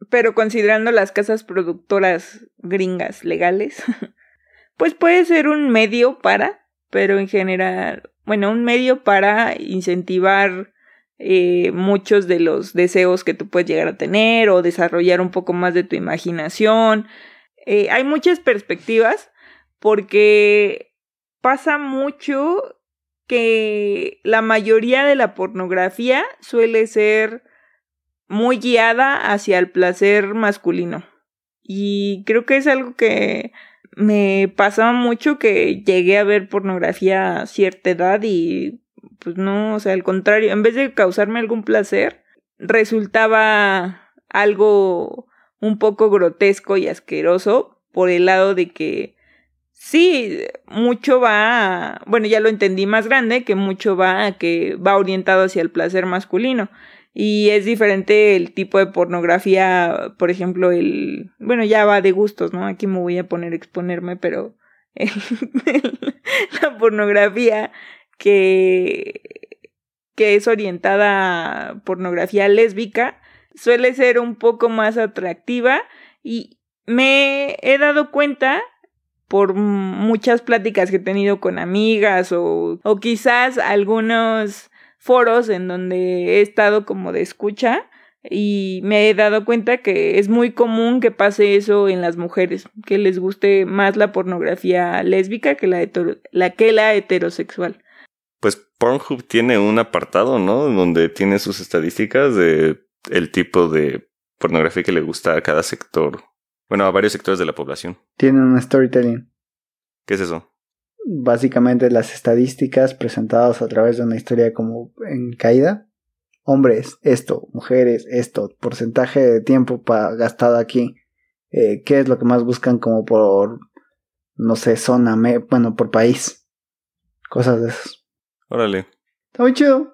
pero considerando las casas productoras gringas legales, [LAUGHS] pues puede ser un medio para, pero en general, bueno, un medio para incentivar eh, muchos de los deseos que tú puedes llegar a tener o desarrollar un poco más de tu imaginación. Eh, hay muchas perspectivas porque pasa mucho que la mayoría de la pornografía suele ser muy guiada hacia el placer masculino. Y creo que es algo que me pasaba mucho que llegué a ver pornografía a cierta edad y pues no, o sea, al contrario, en vez de causarme algún placer, resultaba algo un poco grotesco y asqueroso por el lado de que sí, mucho va, bueno, ya lo entendí más grande, que mucho va a que va orientado hacia el placer masculino. Y es diferente el tipo de pornografía, por ejemplo, el, bueno, ya va de gustos, ¿no? Aquí me voy a poner exponerme, pero [LAUGHS] la pornografía que, que es orientada a pornografía lésbica suele ser un poco más atractiva y me he dado cuenta por muchas pláticas que he tenido con amigas o, o quizás algunos foros en donde he estado como de escucha y me he dado cuenta que es muy común que pase eso en las mujeres, que les guste más la pornografía lésbica que la, la que la heterosexual. Pues Pornhub tiene un apartado, ¿no? Donde tiene sus estadísticas de el tipo de pornografía que le gusta a cada sector. Bueno, a varios sectores de la población. Tiene un storytelling. ¿Qué es eso? Básicamente las estadísticas presentadas a través de una historia como en caída. Hombres, esto, mujeres, esto, porcentaje de tiempo gastado aquí. Eh, ¿Qué es lo que más buscan como por, no sé, zona, bueno, por país? Cosas de esas. Órale. Está muy chido.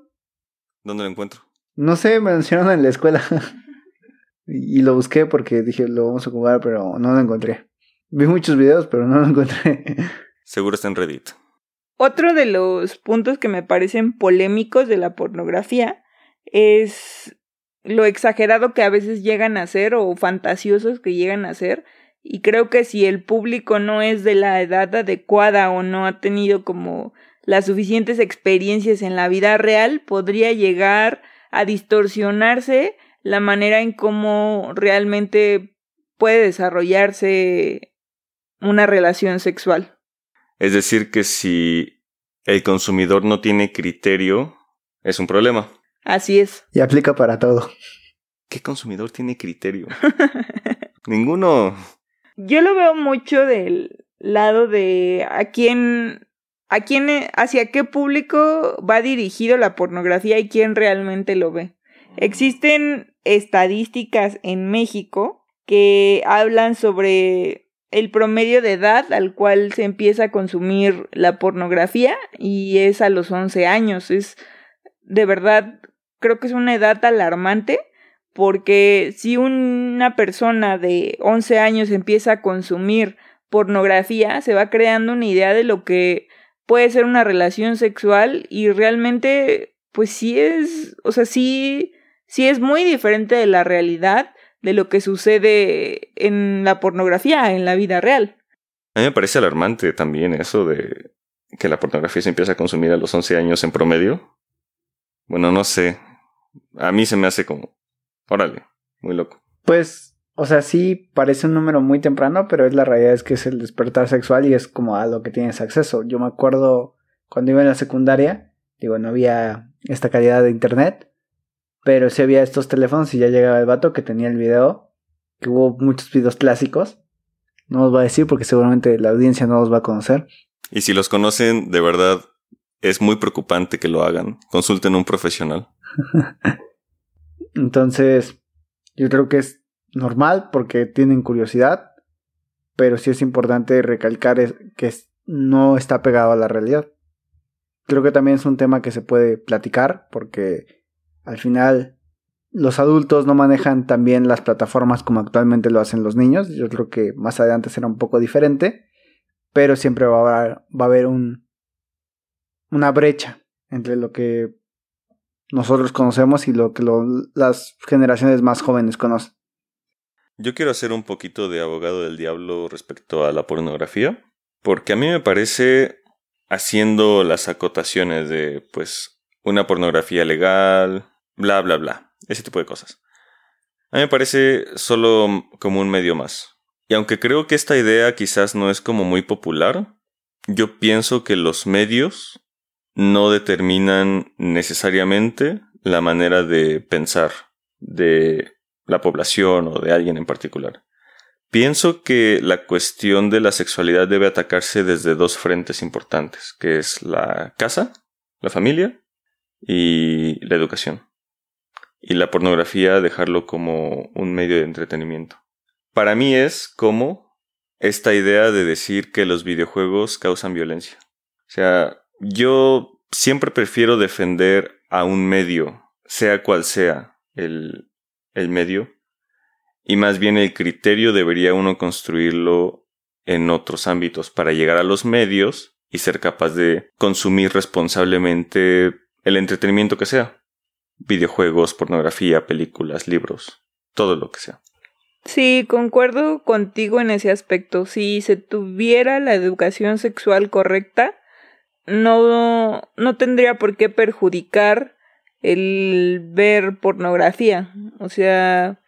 ¿Dónde lo encuentro? No sé, me mencionaron en la escuela. [LAUGHS] y lo busqué porque dije, lo vamos a jugar, pero no lo encontré. Vi muchos videos, pero no lo encontré. [LAUGHS] Seguro está en Reddit. Otro de los puntos que me parecen polémicos de la pornografía es lo exagerado que a veces llegan a ser o fantasiosos que llegan a ser. Y creo que si el público no es de la edad adecuada o no ha tenido como las suficientes experiencias en la vida real, podría llegar a distorsionarse la manera en cómo realmente puede desarrollarse una relación sexual. Es decir, que si el consumidor no tiene criterio, es un problema. Así es. Y aplica para todo. ¿Qué consumidor tiene criterio? [LAUGHS] Ninguno. Yo lo veo mucho del lado de a quién a quién, hacia qué público va dirigido la pornografía y quién realmente lo ve. Existen estadísticas en México que hablan sobre el promedio de edad al cual se empieza a consumir la pornografía y es a los 11 años. Es de verdad, creo que es una edad alarmante porque si una persona de 11 años empieza a consumir pornografía, se va creando una idea de lo que puede ser una relación sexual y realmente pues sí es, o sea, sí, sí es muy diferente de la realidad de lo que sucede en la pornografía, en la vida real. A mí me parece alarmante también eso de que la pornografía se empieza a consumir a los 11 años en promedio. Bueno, no sé. A mí se me hace como, órale, muy loco. Pues o sea, sí parece un número muy temprano, pero es la realidad es que es el despertar sexual y es como a lo que tienes acceso. Yo me acuerdo cuando iba en la secundaria, digo, no había esta calidad de internet, pero sí había estos teléfonos y ya llegaba el vato que tenía el video, que hubo muchos videos clásicos. No os va a decir porque seguramente la audiencia no los va a conocer. Y si los conocen, de verdad, es muy preocupante que lo hagan. Consulten a un profesional. [LAUGHS] Entonces, yo creo que es normal porque tienen curiosidad, pero sí es importante recalcar que no está pegado a la realidad. Creo que también es un tema que se puede platicar porque al final los adultos no manejan también las plataformas como actualmente lo hacen los niños. Yo creo que más adelante será un poco diferente, pero siempre va a haber, va a haber un, una brecha entre lo que nosotros conocemos y lo que las generaciones más jóvenes conocen. Yo quiero hacer un poquito de abogado del diablo respecto a la pornografía, porque a mí me parece haciendo las acotaciones de, pues, una pornografía legal, bla, bla, bla, ese tipo de cosas. A mí me parece solo como un medio más. Y aunque creo que esta idea quizás no es como muy popular, yo pienso que los medios no determinan necesariamente la manera de pensar de la población o de alguien en particular. Pienso que la cuestión de la sexualidad debe atacarse desde dos frentes importantes, que es la casa, la familia y la educación. Y la pornografía dejarlo como un medio de entretenimiento. Para mí es como esta idea de decir que los videojuegos causan violencia. O sea, yo siempre prefiero defender a un medio, sea cual sea el, el medio, y más bien el criterio debería uno construirlo en otros ámbitos para llegar a los medios y ser capaz de consumir responsablemente el entretenimiento que sea. Videojuegos, pornografía, películas, libros, todo lo que sea. Sí, concuerdo contigo en ese aspecto. Si se tuviera la educación sexual correcta, no, no tendría por qué perjudicar el ver pornografía. O sea,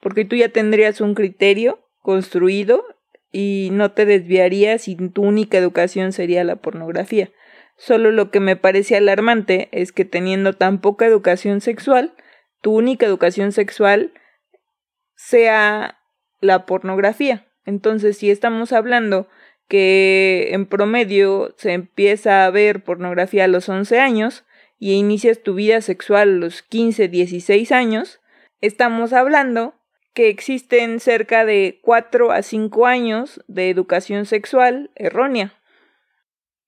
porque tú ya tendrías un criterio construido y no te desviarías y tu única educación sería la pornografía. Solo lo que me parece alarmante es que teniendo tan poca educación sexual, tu única educación sexual sea la pornografía. Entonces, si estamos hablando que en promedio se empieza a ver pornografía a los 11 años y inicias tu vida sexual a los 15, 16 años, estamos hablando que existen cerca de 4 a 5 años de educación sexual errónea.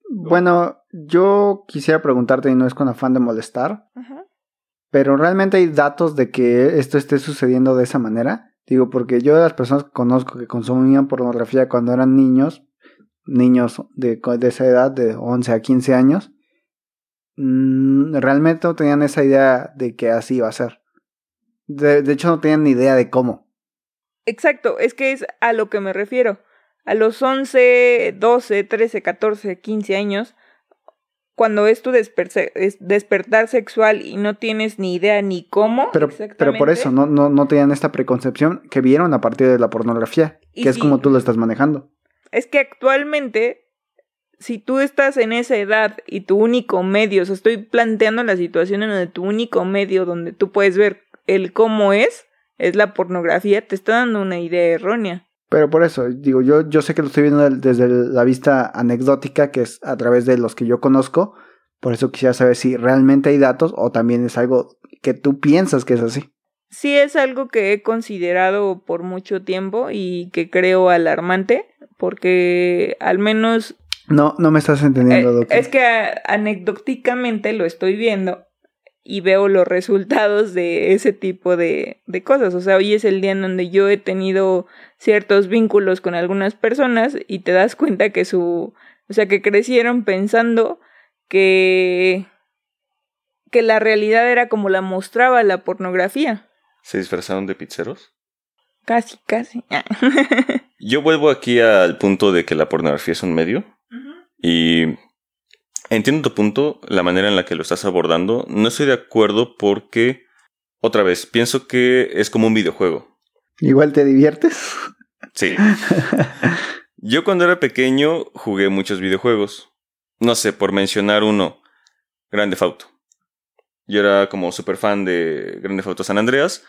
Bueno, yo quisiera preguntarte, y no es con afán de molestar, pero realmente hay datos de que esto esté sucediendo de esa manera. Digo, porque yo de las personas que conozco que consumían pornografía cuando eran niños, niños de, de esa edad, de 11 a 15 años, mm, realmente no tenían esa idea de que así iba a ser. De, de hecho, no tenían ni idea de cómo. Exacto, es que es a lo que me refiero. A los 11, 12, 13, 14, 15 años, cuando es tu despertar sexual y no tienes ni idea ni cómo. Pero, pero por eso, no, no, no tenían esta preconcepción que vieron a partir de la pornografía, que es como tú lo estás manejando. Es que actualmente, si tú estás en esa edad y tu único medio, o sea, estoy planteando la situación en donde tu único medio donde tú puedes ver el cómo es, es la pornografía, te está dando una idea errónea. Pero por eso, digo, yo, yo sé que lo estoy viendo desde la vista anecdótica, que es a través de los que yo conozco. Por eso quisiera saber si realmente hay datos o también es algo que tú piensas que es así. Sí, es algo que he considerado por mucho tiempo y que creo alarmante, porque al menos... No, no me estás entendiendo, eh, doctor. Es que anecdóticamente lo estoy viendo y veo los resultados de ese tipo de, de cosas. O sea, hoy es el día en donde yo he tenido ciertos vínculos con algunas personas y te das cuenta que su, o sea, que crecieron pensando que que la realidad era como la mostraba la pornografía. ¿Se disfrazaron de pizzeros? Casi, casi. [LAUGHS] Yo vuelvo aquí al punto de que la pornografía es un medio. Y entiendo tu punto, la manera en la que lo estás abordando. No estoy de acuerdo porque, otra vez, pienso que es como un videojuego. Igual te diviertes. Sí. [LAUGHS] Yo cuando era pequeño jugué muchos videojuegos. No sé, por mencionar uno, Grande Auto. Yo era como super fan de Grande Auto San Andreas.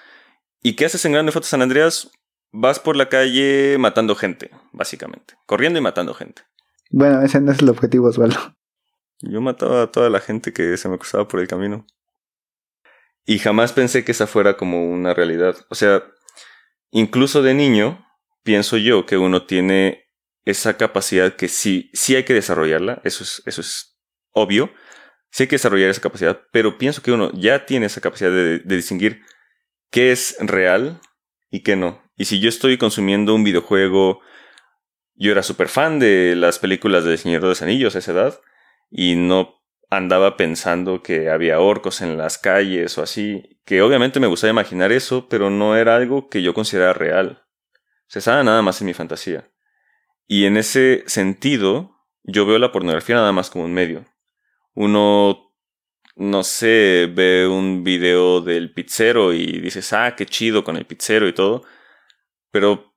¿Y qué haces en Grande Auto San Andreas? Vas por la calle matando gente, básicamente. Corriendo y matando gente. Bueno, ese no es el objetivo, Osvaldo. Yo mataba a toda la gente que se me cruzaba por el camino. Y jamás pensé que esa fuera como una realidad. O sea, incluso de niño, pienso yo que uno tiene esa capacidad que sí, sí hay que desarrollarla, eso es, eso es obvio, sí hay que desarrollar esa capacidad, pero pienso que uno ya tiene esa capacidad de, distinguir qué es real y qué no. Y si yo estoy consumiendo un videojuego, yo era súper fan de las películas de Señor de los Anillos a esa edad, y no andaba pensando que había orcos en las calles o así, que obviamente me gustaba imaginar eso, pero no era algo que yo considerara real. Se sabe nada más en mi fantasía. Y en ese sentido, yo veo la pornografía nada más como un medio. Uno, no sé, ve un video del pizzero y dices, ah, qué chido con el pizzero y todo, pero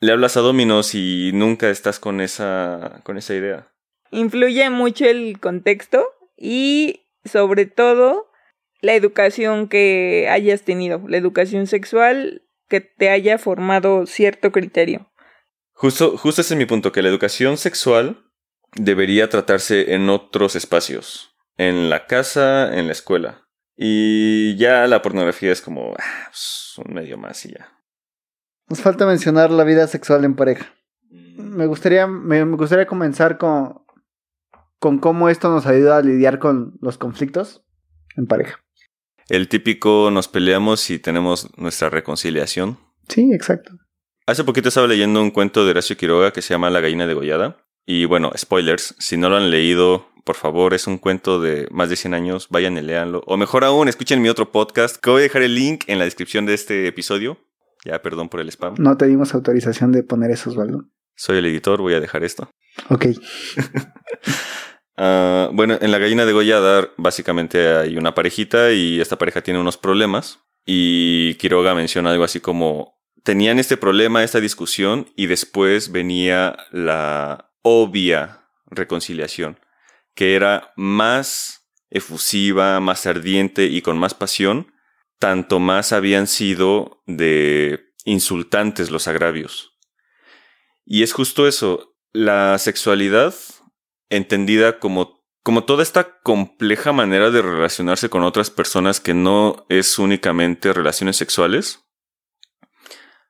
le hablas a Dominos y nunca estás con esa, con esa idea influye mucho el contexto y sobre todo la educación que hayas tenido, la educación sexual que te haya formado cierto criterio. Justo, justo ese es mi punto, que la educación sexual debería tratarse en otros espacios, en la casa, en la escuela. Y ya la pornografía es como ah, pues, un medio más y ya. Nos falta mencionar la vida sexual en pareja. Mm. Me gustaría, me, me gustaría comenzar con, con cómo esto nos ayuda a lidiar con los conflictos en pareja. El típico nos peleamos y tenemos nuestra reconciliación. Sí, exacto. Hace poquito estaba leyendo un cuento de Horacio Quiroga que se llama La gallina degollada. Y bueno, spoilers, si no lo han leído, por favor, es un cuento de más de 100 años, vayan y léanlo. O mejor aún, escuchen mi otro podcast, que voy a dejar el link en la descripción de este episodio. Ya, perdón por el spam. No te dimos autorización de poner esos Osvaldo. Soy el editor, voy a dejar esto. Ok. [LAUGHS] Ah, bueno, en la gallina degollada básicamente hay una parejita y esta pareja tiene unos problemas. Y Quiroga menciona algo así como, tenían este problema, esta discusión y después venía la obvia reconciliación, que era más efusiva, más ardiente y con más pasión, tanto más habían sido de insultantes los agravios. Y es justo eso, la sexualidad entendida como, como toda esta compleja manera de relacionarse con otras personas que no es únicamente relaciones sexuales.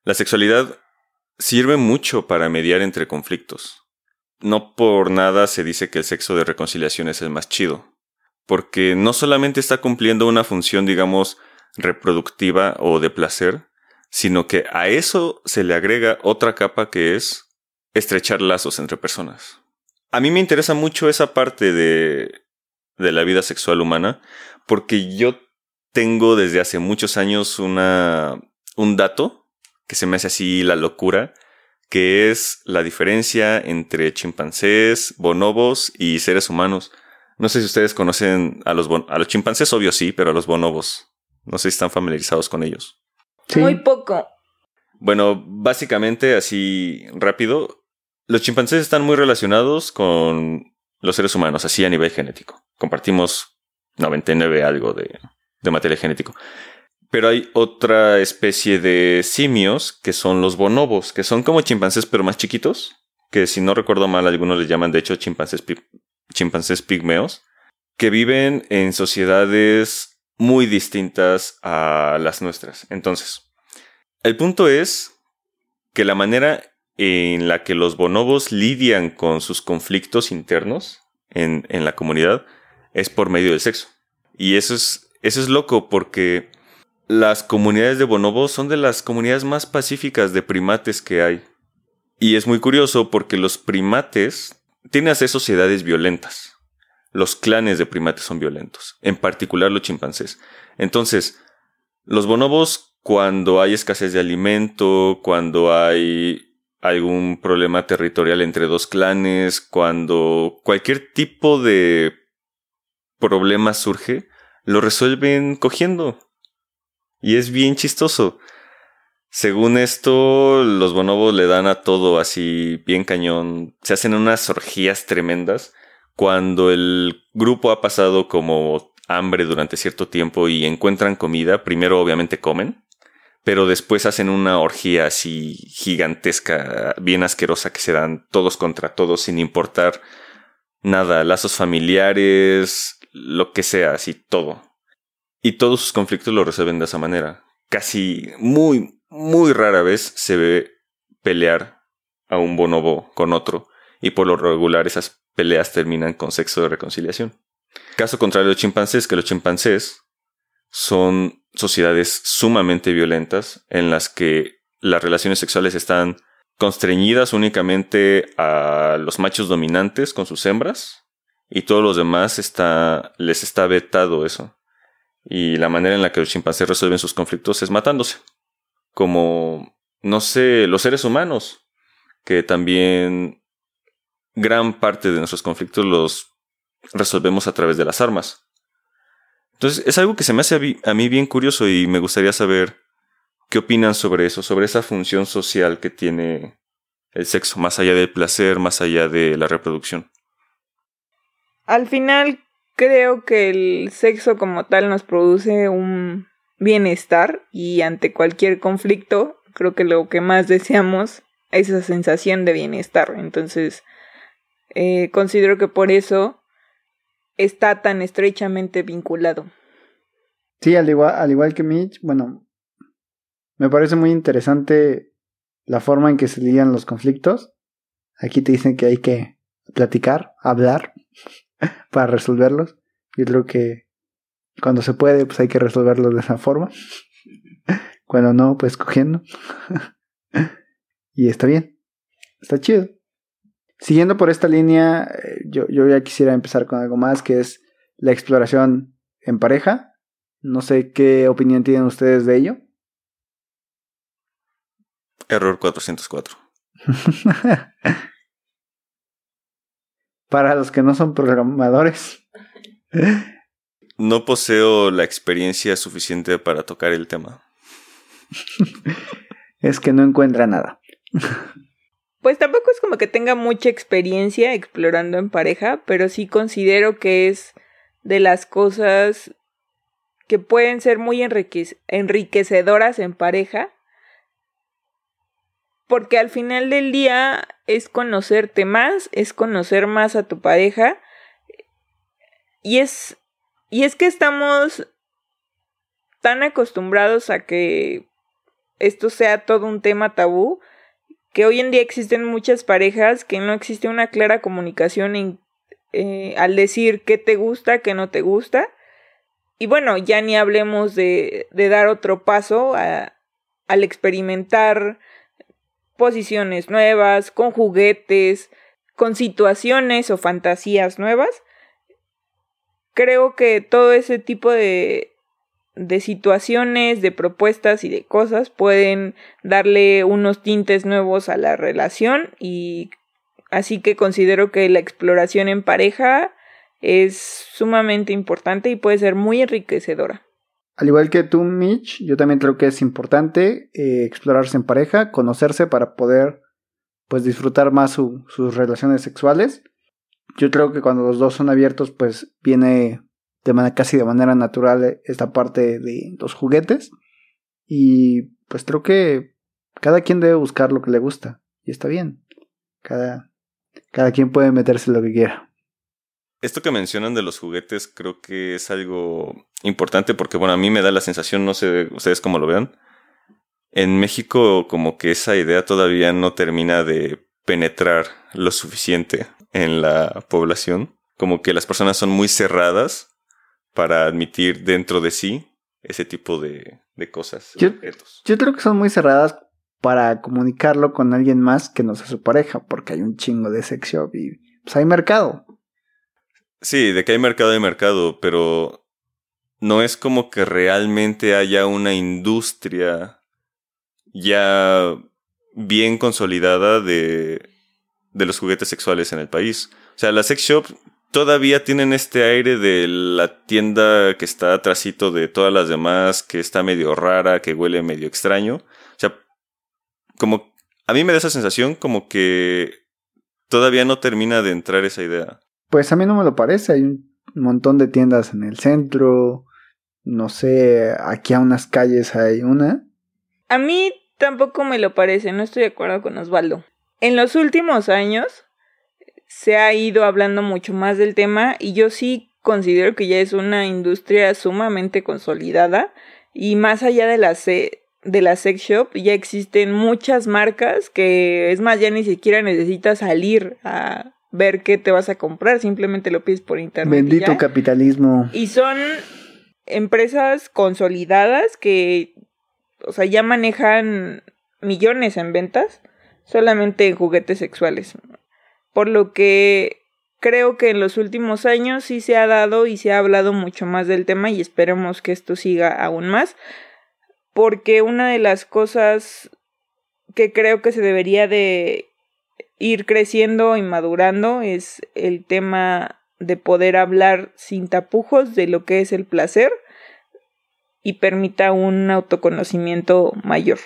La sexualidad sirve mucho para mediar entre conflictos. No por nada se dice que el sexo de reconciliación es el más chido, porque no solamente está cumpliendo una función, digamos, reproductiva o de placer, sino que a eso se le agrega otra capa que es estrechar lazos entre personas. A mí me interesa mucho esa parte de, de la vida sexual humana, porque yo tengo desde hace muchos años una, un dato que se me hace así la locura, que es la diferencia entre chimpancés, bonobos y seres humanos. No sé si ustedes conocen a los, bon- a los chimpancés, obvio sí, pero a los bonobos. No sé si están familiarizados con ellos. Sí. Muy poco. Bueno, básicamente, así rápido, los chimpancés están muy relacionados con los seres humanos, así a nivel genético. Compartimos 99 algo de, material genético. Pero hay otra especie de simios que son los bonobos, que son como chimpancés pero más chiquitos, que si no recuerdo mal algunos les llaman de hecho chimpancés, chimpancés pigmeos, que viven en sociedades muy distintas a las nuestras. Entonces, el punto es que la manera en la que los bonobos lidian con sus conflictos internos en, en la comunidad es por medio del sexo. Y eso es, eso es loco porque las comunidades de bonobos son de las comunidades más pacíficas de primates que hay. Y es muy curioso porque los primates tienen a ser sociedades violentas. Los clanes de primates son violentos, en particular los chimpancés. Entonces, los bonobos, cuando hay escasez de alimento, cuando hay algún problema territorial entre dos clanes, cuando cualquier tipo de problema surge, lo resuelven cogiendo. Y es bien chistoso. Según esto, los bonobos le dan a todo así bien cañón. Se hacen unas orgías tremendas. Cuando el grupo ha pasado como hambre durante cierto tiempo y encuentran comida, primero obviamente comen, pero después hacen una orgía así gigantesca, bien asquerosa, que se dan todos contra todos sin importar nada, lazos familiares, lo que sea, así todo. Y todos sus conflictos lo resuelven de esa manera. Casi muy, muy rara vez se ve pelear a un bonobo con otro, y por lo regular esas peleas terminan con sexo de reconciliación. Caso contrario de los chimpancés, que los chimpancés son sociedades sumamente violentas en las que las relaciones sexuales están constreñidas únicamente a los machos dominantes con sus hembras y todos los demás está, les está vetado eso. Y la manera en la que los chimpancés resuelven sus conflictos es matándose. Como, no sé, los seres humanos, que también gran parte de nuestros conflictos los resolvemos a través de las armas. Entonces, es algo que se me hace a mí bien curioso y me gustaría saber qué opinan sobre eso, sobre esa función social que tiene el sexo, más allá del placer, más allá de la reproducción. Al final, creo que el sexo como tal nos produce un bienestar y ante cualquier conflicto, creo que lo que más deseamos esa sensación de bienestar. Entonces, eh, considero que por eso está tan estrechamente vinculado. Sí, al igual, al igual que Mitch, bueno, me parece muy interesante la forma en que se lidian los conflictos. Aquí te dicen que hay que platicar, hablar [LAUGHS] para resolverlos. Yo creo que cuando se puede, pues hay que resolverlos de esa forma. [LAUGHS] Cuando no, pues cogiendo. [LAUGHS] y está bien. Está chido. Siguiendo por esta línea, eh, yo, yo ya quisiera empezar con algo más, que es la exploración en pareja. No sé qué opinión tienen ustedes de ello. Error 404. [LAUGHS] Para los que no son programadores. No poseo la experiencia suficiente para tocar el tema. [LAUGHS] es que no encuentra nada. [LAUGHS] Pues tampoco es como que tenga mucha experiencia explorando en pareja, pero sí considero que es de las cosas que pueden ser muy enriquecedoras en pareja, porque al final del día es conocerte más, es conocer más a tu pareja, y es, y es que estamos tan acostumbrados a que esto sea todo un tema tabú, que hoy en día existen muchas parejas que no existe una clara comunicación eh, al decir qué te gusta, qué no te gusta. Y bueno, ya ni hablemos de, de dar otro paso al experimentar posiciones nuevas, con juguetes, con situaciones o fantasías nuevas. Creo que todo ese tipo de, de situaciones, de propuestas y de cosas pueden darle unos tintes nuevos a la relación y así que considero que la exploración en pareja es sumamente importante y puede ser muy enriquecedora. Al igual que tú, Mitch, yo también creo que es importante eh, explorarse en pareja, conocerse para poder pues disfrutar más sus relaciones sexuales. Yo creo que cuando los dos son abiertos, pues viene de manera casi de manera natural esta parte de los juguetes. Y pues creo que cada quien debe buscar lo que le gusta. Y está bien. Cada, cada quien puede meterse lo que quiera. Esto que mencionan de los juguetes creo que es algo importante porque, bueno, a mí me da la sensación, no sé ustedes cómo lo vean. En México como que esa idea todavía no termina de penetrar lo suficiente en la población. Como que las personas son muy cerradas para admitir dentro de sí ese tipo de, cosas. Yo, yo creo que son muy cerradas para comunicarlo con alguien más que no sea su pareja, porque hay un chingo de sex shop y pues hay mercado. Sí, de que hay mercado hay mercado, pero no es como que realmente haya una industria ya bien consolidada de, de los juguetes sexuales en el país. O sea, las sex shops todavía tienen este aire de la tienda que está atrásito de todas las demás, que está medio rara, que huele medio extraño. O sea, como a mí me da esa sensación como que todavía no termina de entrar esa idea. Pues a mí no me lo parece, hay un montón de tiendas en el centro, no sé, aquí a unas calles hay una. A mí tampoco me lo parece, no estoy de acuerdo con Osvaldo. En los últimos años, se ha ido hablando mucho más del tema y yo sí considero que ya es una industria sumamente consolidada y más allá de la, de la sex shop ya existen muchas marcas que es más ya ni siquiera necesitas salir a ver qué te vas a comprar, simplemente lo pides por internet. Bendito capitalismo. Y son empresas consolidadas que, o sea, ya manejan millones en ventas solamente en juguetes sexuales por lo que creo que en los últimos años sí se ha dado y se ha hablado mucho más del tema y esperemos que esto siga aún más, porque una de las cosas que creo que se debería de ir creciendo y madurando es el tema de poder hablar sin tapujos de lo que es el placer y permita un autoconocimiento mayor.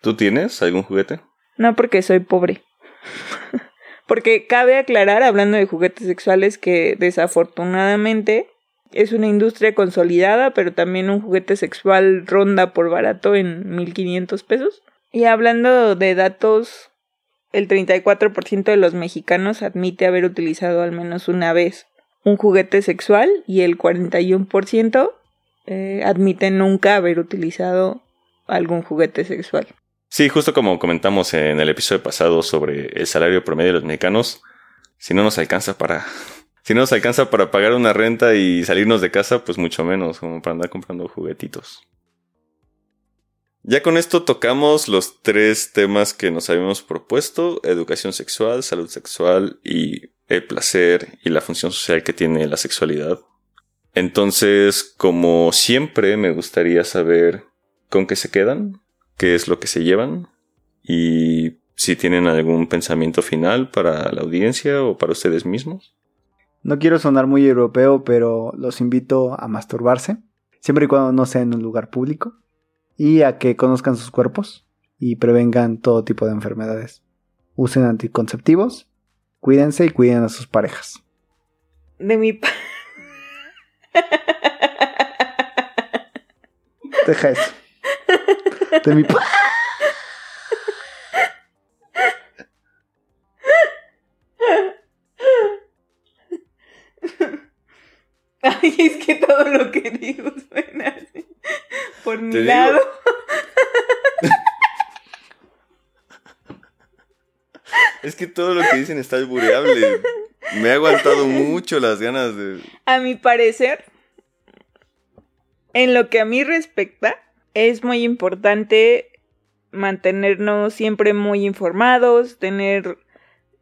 ¿Tú tienes algún juguete? No, porque soy pobre. [LAUGHS] Porque cabe aclarar, hablando de juguetes sexuales, que desafortunadamente es una industria consolidada, pero también un juguete sexual ronda por barato en 1500 pesos. Y hablando de datos, el 34% de los mexicanos admite haber utilizado al menos una vez un juguete sexual y el 41% eh, admite nunca haber utilizado algún juguete sexual. Sí, justo como comentamos en el episodio pasado sobre el salario promedio de los mexicanos, si no nos alcanza para [LAUGHS] si no nos alcanza para pagar una renta y salirnos de casa, pues mucho menos, como para andar comprando juguetitos. Ya con esto tocamos los tres temas que nos habíamos propuesto, educación sexual, salud sexual y el placer y la función social que tiene la sexualidad. Entonces, como siempre, me gustaría saber con qué se quedan, qué es lo que se llevan y si tienen algún pensamiento final para la audiencia o para ustedes mismos. No quiero sonar muy europeo, pero los invito a masturbarse, siempre y cuando no sea en un lugar público y a que conozcan sus cuerpos y prevengan todo tipo de enfermedades. Usen anticonceptivos, cuídense y cuiden a sus parejas. De mi Deja eso. De mi Ay, es que todo lo que digo suena así por mi lado. es que todo lo que dicen está albureable. Me ha aguantado mucho las ganas de. A mi parecer, en lo que a mí respecta, es muy importante mantenernos siempre muy informados, tener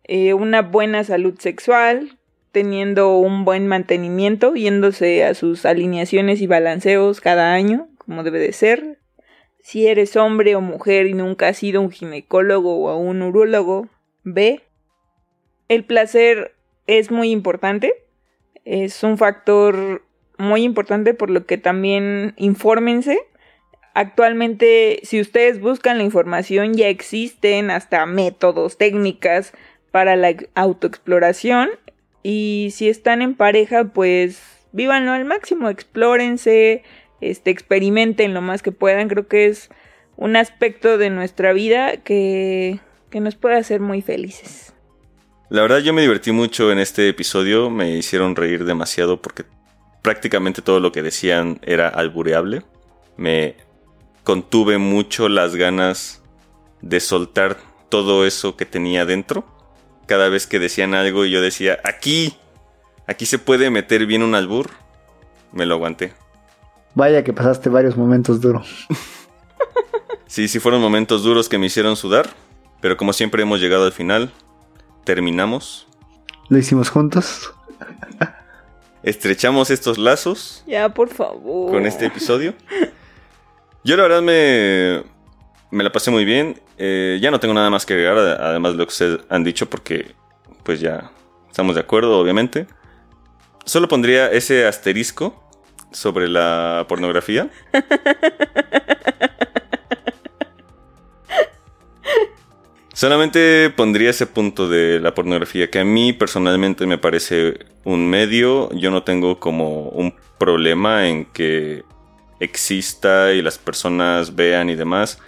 eh, una buena salud sexual, teniendo un buen mantenimiento, yéndose a sus alineaciones y balanceos cada año, como debe de ser. Si eres hombre o mujer y nunca has sido un ginecólogo o un urólogo, ve. El placer es muy importante. Es un factor muy importante por lo que también infórmense. Actualmente, si ustedes buscan la información, ya existen hasta métodos, técnicas para la autoexploración. Y si están en pareja, pues vívanlo al máximo, explórense, este, experimenten lo más que puedan. Creo que es un aspecto de nuestra vida que, que nos puede hacer muy felices. La verdad yo me divertí mucho en este episodio, me hicieron reír demasiado porque prácticamente todo lo que decían era albureable. Me contuve mucho las ganas de soltar todo eso que tenía dentro. Cada vez que decían algo y yo decía, aquí, aquí se puede meter bien un albur, me lo aguanté. Vaya que pasaste varios momentos duros. [LAUGHS] sí, sí fueron momentos duros que me hicieron sudar, pero como siempre hemos llegado al final, terminamos. Lo hicimos juntos. [LAUGHS] Estrechamos estos lazos. Ya, por favor. Con este episodio. [LAUGHS] Yo la verdad me, me la pasé muy bien. Eh, ya no tengo nada más que agregar, además de lo que ustedes han dicho, porque pues ya estamos de acuerdo, obviamente. Solo pondría ese asterisco sobre la pornografía. [LAUGHS] Solamente pondría ese punto de la pornografía que a mí personalmente me parece un medio. Yo no tengo como un problema en que exista y las personas vean y demás.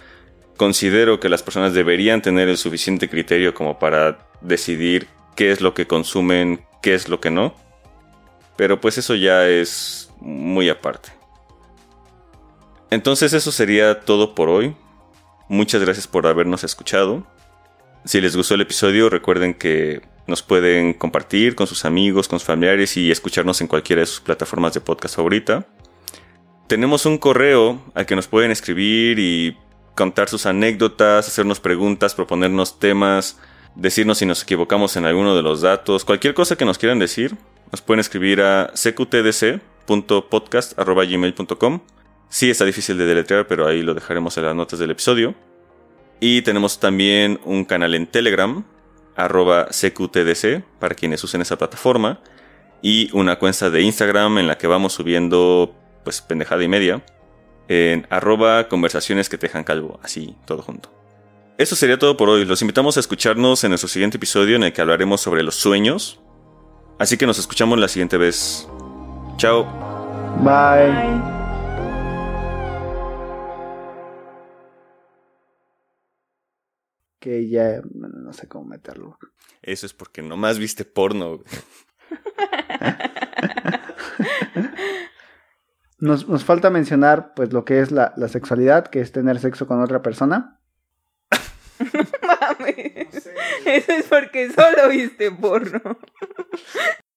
Considero que las personas deberían tener el suficiente criterio como para decidir qué es lo que consumen, qué es lo que no. Pero pues eso ya es muy aparte. Entonces eso sería todo por hoy. Muchas gracias por habernos escuchado. Si les gustó el episodio, recuerden que nos pueden compartir con sus amigos, con sus familiares y escucharnos en cualquiera de sus plataformas de podcast favorita. Tenemos un correo al que nos pueden escribir y contar sus anécdotas, hacernos preguntas, proponernos temas, decirnos si nos equivocamos en alguno de los datos, cualquier cosa que nos quieran decir, nos pueden escribir a cqtdc podcast.gmail.com. Sí, está difícil de deletrear, pero ahí lo dejaremos en las notas del episodio. Y tenemos también un canal en Telegram, arroba CQTDC, para quienes usen esa plataforma. Y una cuenta de Instagram en la que vamos subiendo, pues, pendejada y media. En arroba conversaciones que te dejan calvo, así, todo junto. Eso sería todo por hoy. Los invitamos a escucharnos en nuestro siguiente episodio en el que hablaremos sobre los sueños. Así que nos escuchamos la siguiente vez. Chao. Bye. Bye. que ya no sé cómo meterlo. Eso es porque nomás viste porno. [LAUGHS] Nos, nos, falta mencionar pues lo que es la, la, sexualidad, que es tener sexo con otra persona. [LAUGHS] Mames. Eso es porque solo viste porno. [LAUGHS]